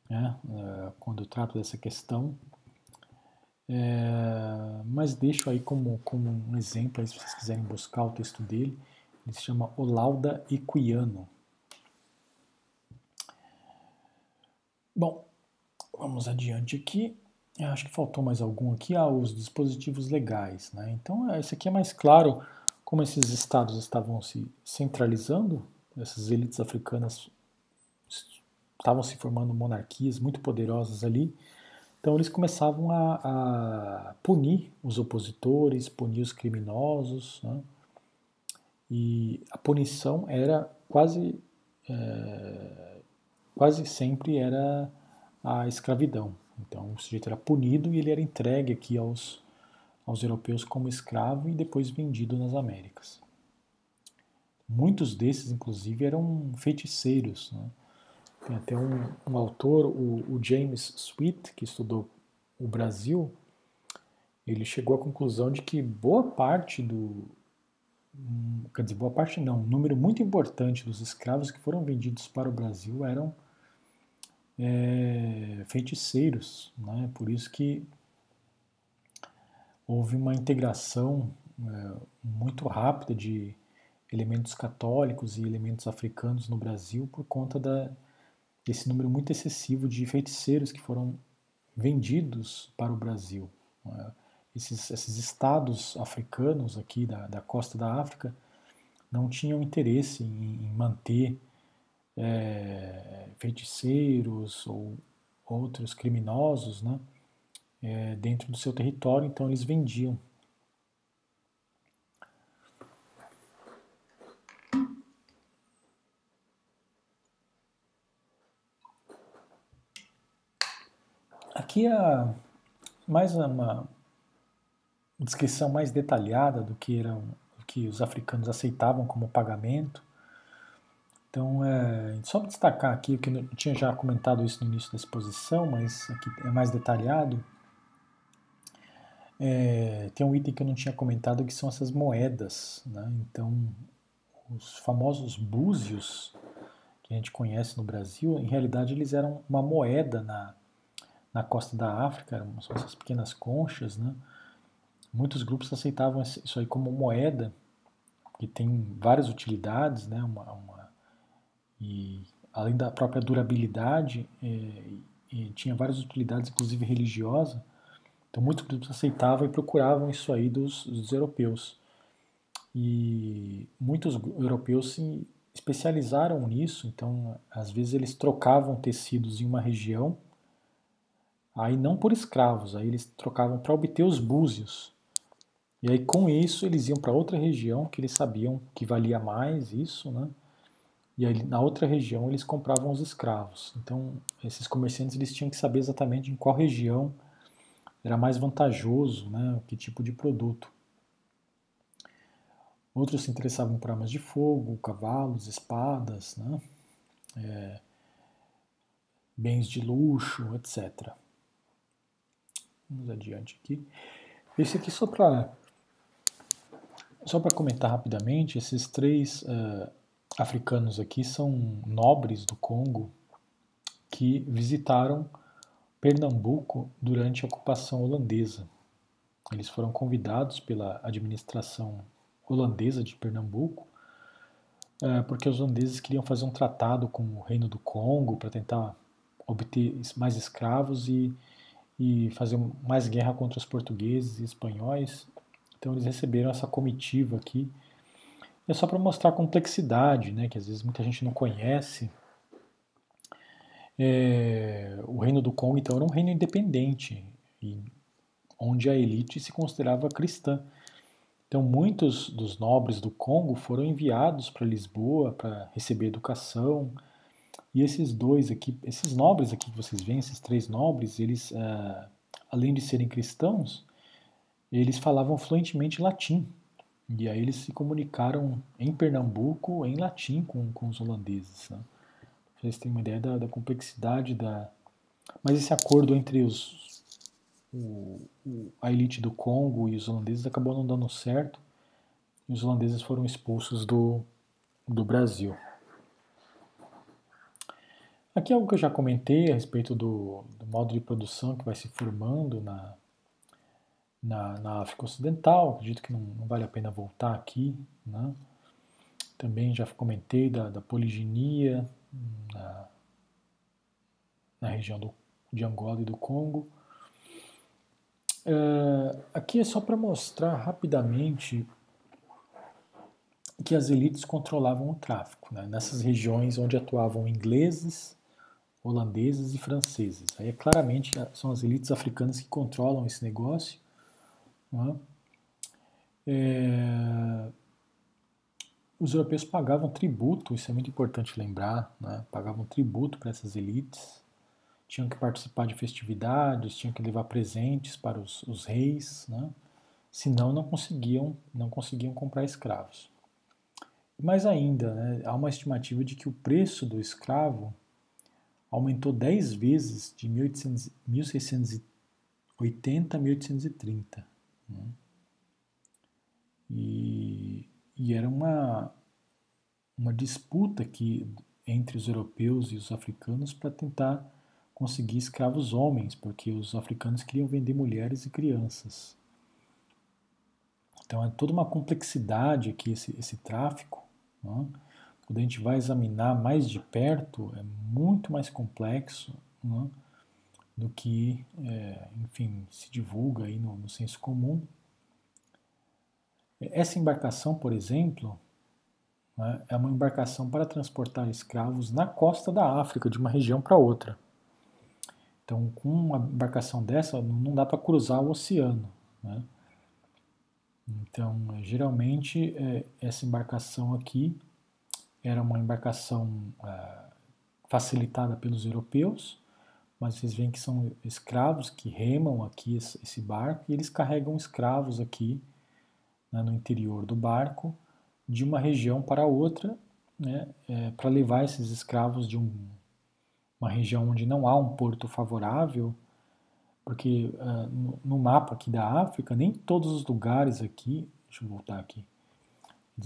né, é, quando eu trato dessa questão. É, mas deixo aí como, como um exemplo, aí, se vocês quiserem buscar o texto dele, ele se chama Olauda Equiano. Bom, vamos adiante aqui. Eu acho que faltou mais algum aqui. Ah, os dispositivos legais. Né? Então, esse aqui é mais claro como esses estados estavam se centralizando, essas elites africanas estavam se formando monarquias muito poderosas ali, então eles começavam a, a punir os opositores, punir os criminosos, né? E a punição era quase é, quase sempre era a escravidão. Então o sujeito era punido e ele era entregue aqui aos, aos europeus como escravo e depois vendido nas Américas. Muitos desses, inclusive, eram feiticeiros. Né? Tem até um, um autor, o, o, James Sweet, que estudou o Brasil, ele chegou à conclusão de que boa parte do. Quer dizer, boa parte não, um número muito importante dos escravos que foram vendidos para o Brasil eram é, feiticeiros. Né? Por isso que houve uma integração é, muito rápida de elementos católicos e elementos africanos no Brasil por conta da, esse número muito excessivo de feiticeiros que foram vendidos para o Brasil. É? esses, esses estados africanos aqui da, da costa da África não tinham interesse em, em manter é, feiticeiros ou outros criminosos né, é, dentro do seu território, então eles vendiam. Aqui é há mais uma, descrição mais detalhada do que eram do que os africanos aceitavam como pagamento. Então, é, só destacar aqui, que eu tinha já comentado isso no início da exposição, mas aqui é mais detalhado. É, tem um item que eu não tinha comentado que são essas moedas. Né? Então, os famosos búzios que a gente conhece no Brasil, em realidade eles eram uma moeda na, na costa da África, eram essas pequenas conchas. Né? Muitos grupos aceitavam isso aí como moeda, que tem várias utilidades, né? uma, uma e além da própria durabilidade, é, tinha várias utilidades, inclusive religiosa. Então muitos grupos aceitavam e procuravam isso aí dos, dos europeus. E muitos europeus se especializaram nisso, então às vezes eles trocavam tecidos em uma região, aí não por escravos, aí eles trocavam para obter os búzios. E aí com isso eles iam para outra região que eles sabiam que valia mais isso, né? E aí na outra região eles compravam os escravos. Então esses comerciantes eles tinham que saber exatamente em qual região era mais vantajoso, né, que tipo de produto. Outros se interessavam por armas de fogo, cavalos, espadas, né, é, bens de luxo, etc. Vamos adiante aqui. Esse aqui só para só para comentar rapidamente, esses três uh, africanos aqui são nobres do Congo que visitaram Pernambuco durante a ocupação holandesa. Eles foram convidados pela administração holandesa de Pernambuco, é, porque os holandeses queriam fazer um tratado com o Reino do Congo para tentar obter mais escravos e, e fazer mais guerra contra os portugueses e espanhóis. Então eles receberam essa comitiva aqui. É só para mostrar a complexidade, né, que às vezes muita gente não conhece é, o reino do Congo, então, era um reino independente, onde a elite se considerava cristã. Então, muitos dos nobres do Congo foram enviados para Lisboa para receber educação. E esses dois aqui, esses nobres aqui que vocês veem, esses três nobres, eles, uh, além de serem cristãos, eles falavam fluentemente latim. E aí eles se comunicaram em Pernambuco em latim com, com os holandeses. Né? vocês têm uma ideia da, da complexidade da. Mas esse acordo entre os, o, a elite do Congo e os holandeses acabou não dando certo. E os holandeses foram expulsos do, do Brasil. Aqui é algo que eu já comentei a respeito do, do modo de produção que vai se formando na, na, na África Ocidental. Acredito que não, não, vale a pena voltar aqui. Né? Também já comentei da, da poliginia, na, na região do, de Angola e do Congo. Uh, aqui é só para mostrar rapidamente que as elites controlavam o tráfico, né? nessas regiões onde atuavam ingleses, holandeses e franceses. Aí é claramente são as elites africanas que controlam esse negócio. Né? É, os europeus pagavam tributo, isso é muito importante lembrar, né? pagavam tributo para essas elites, tinham que participar de festividades, tinham que levar presentes para os, os reis, né? senão não conseguiam, não conseguiam comprar escravos. Mais ainda, né, há uma estimativa de que o preço do escravo aumentou 10 vezes de 1800, 1680 a 1830. Né? E e era uma, uma disputa que, entre os europeus e os africanos para tentar conseguir escravos homens, porque os africanos queriam vender mulheres e crianças. Então é toda uma complexidade aqui esse, esse tráfico. Né? Quando a gente vai examinar mais de perto, é muito mais complexo né? Do que, é, enfim, se divulga aí no, no senso comum. Essa embarcação, por exemplo, né, é uma embarcação para transportar escravos na costa da África, de uma região para outra. Então, com uma embarcação dessa, não dá para cruzar o oceano. Né? Então, geralmente, é, essa embarcação aqui era uma embarcação é, facilitada pelos europeus, mas vocês veem que são escravos que remam aqui esse barco e eles carregam escravos aqui né, no interior do barco de uma região para outra, né, é, para levar esses escravos de um, uma região onde não há um porto favorável, porque uh, no, no, mapa aqui da África, nem todos os lugares aqui, deixa eu voltar aqui,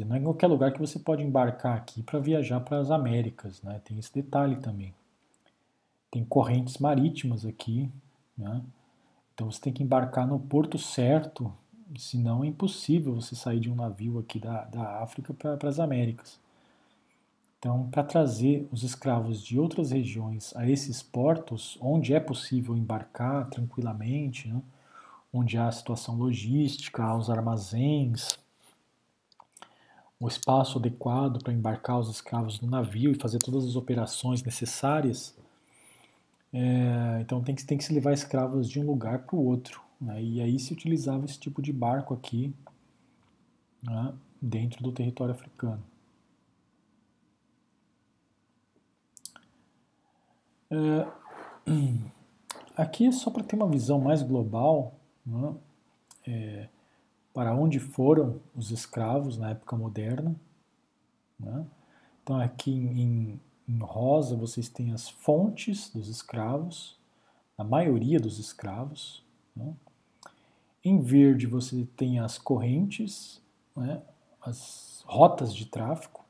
não é qualquer lugar que você pode embarcar aqui para viajar para as Américas, né, tem esse detalhe também. Tem correntes marítimas aqui, né, então você tem que embarcar no porto certo senão é impossível você sair de um navio aqui da, da África para as Américas. Então, para trazer os escravos de outras regiões a esses portos, onde é possível embarcar tranquilamente, né? onde há a situação logística, há os armazéns, o espaço adequado para embarcar os escravos no navio e fazer todas as operações necessárias, é, então tem que, tem que se levar escravos de um lugar para o outro. Né? E aí se utilizava esse tipo de barco aqui né, dentro do território africano. É, aqui só para ter uma visão mais global né, é, para onde foram os escravos na época moderna. Né? Então aqui em, em rosa vocês têm as fontes dos escravos, a maioria dos escravos. Né? Em verde você tem as correntes, né, as rotas de tráfego.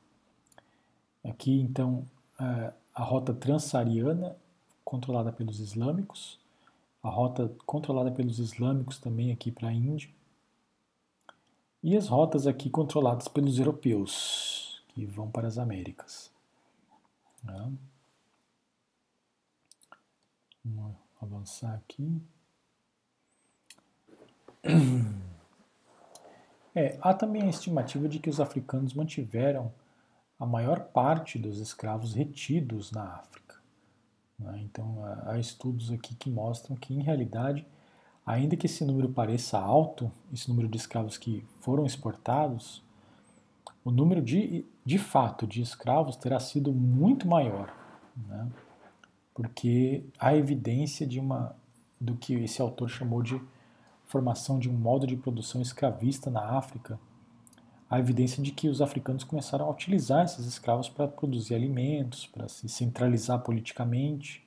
Aqui então a rota transsaariana controlada pelos islâmicos, a rota controlada pelos islâmicos também aqui para a Índia, e as rotas aqui controladas pelos europeus, que vão para as Américas. Né. Vamos avançar aqui. É, há também a estimativa de que os africanos mantiveram a maior parte dos escravos retidos na África. Né? Então, há estudos aqui que mostram que, em realidade, ainda que esse número pareça alto, esse número de escravos que foram exportados, o número de, de fato de escravos terá sido muito maior, né? porque há evidência de uma do que esse autor chamou de formação de um modo de produção escravista na África, há evidência de que os africanos começaram a utilizar esses escravos para produzir alimentos, para se centralizar politicamente.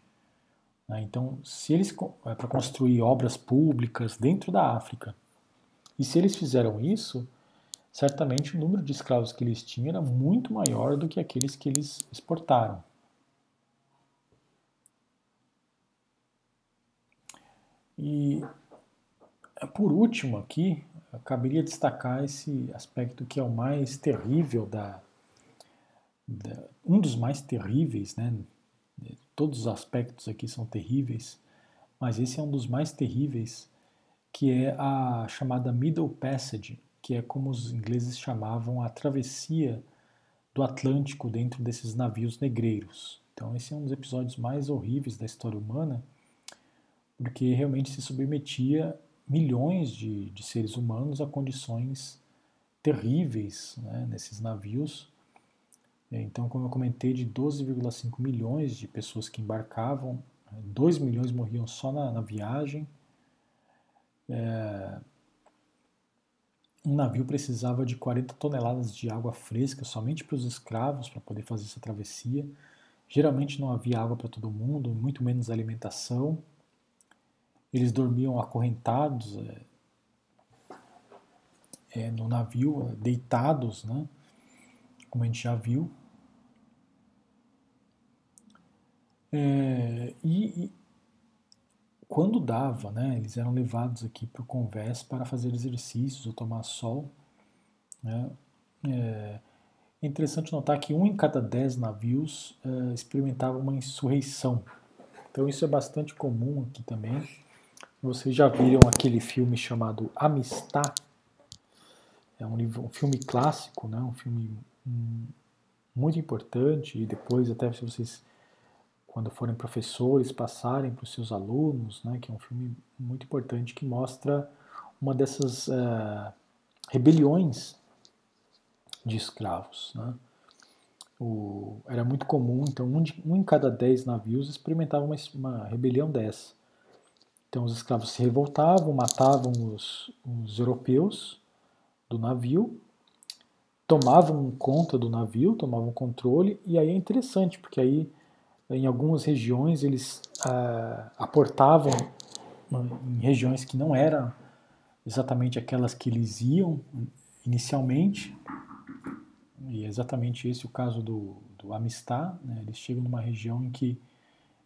Né? Então, se eles é, para construir obras públicas dentro da África, e se eles fizeram isso, certamente o número de escravos que eles tinham era muito maior do que aqueles que eles exportaram. E por último aqui, caberia destacar esse aspecto que é o mais terrível da, da, um dos mais terríveis, né? Todos os aspectos aqui são terríveis, mas esse é um dos mais terríveis, que é a chamada Middle Passage, que é como os ingleses chamavam a travessia do Atlântico dentro desses navios negreiros. Então esse é um dos episódios mais horríveis da história humana, porque realmente se submetia milhões de, de seres humanos a condições terríveis né, nesses navios. Então, como eu comentei, de 12,5 milhões de pessoas que embarcavam, 2 milhões morriam só na, na viagem. É, um navio precisava de 40 toneladas de água fresca somente para os escravos para poder fazer essa travessia. Geralmente não havia água para todo mundo, muito menos alimentação. Eles dormiam acorrentados é, é, no navio, é, deitados, né? como a gente já viu. É, e, e, quando dava, né, eles eram levados aqui para o convés para fazer exercícios ou tomar sol. Né? É, interessante notar que um em cada dez navios é, experimentava uma insurreição. Então isso é bastante comum aqui também. Vocês já viram aquele filme chamado Amistad? É um, livro, um filme clássico, né? um filme hum, muito importante e depois até se vocês quando forem professores passarem para os seus alunos, né? que é um filme muito importante que mostra uma dessas uh, rebeliões de escravos. Né? o, era muito comum, então um, de, um em cada dez navios experimentava uma, uma, rebelião dessa. Então os escravos se revoltavam, matavam os, os europeus do navio, tomavam conta do navio, tomavam controle, e aí é interessante, porque aí em algumas regiões eles ah, aportavam em regiões que não eram exatamente aquelas que eles iam inicialmente, e é exatamente esse o caso do, do Amistad, né? eles chegam numa região em que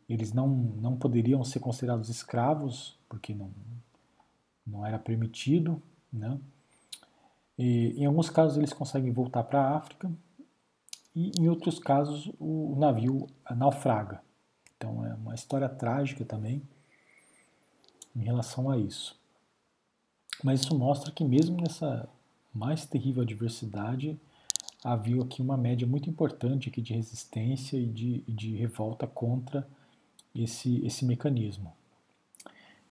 eles não, não poderiam ser considerados escravos, porque não, não era permitido, né? E, em alguns casos eles conseguem voltar para a África e em outros casos o navio naufraga. Então é uma história trágica também em relação a isso. Mas isso mostra que mesmo nessa mais terrível adversidade, havia aqui uma média muito importante aqui de resistência e de, de revolta contra esse, esse mecanismo.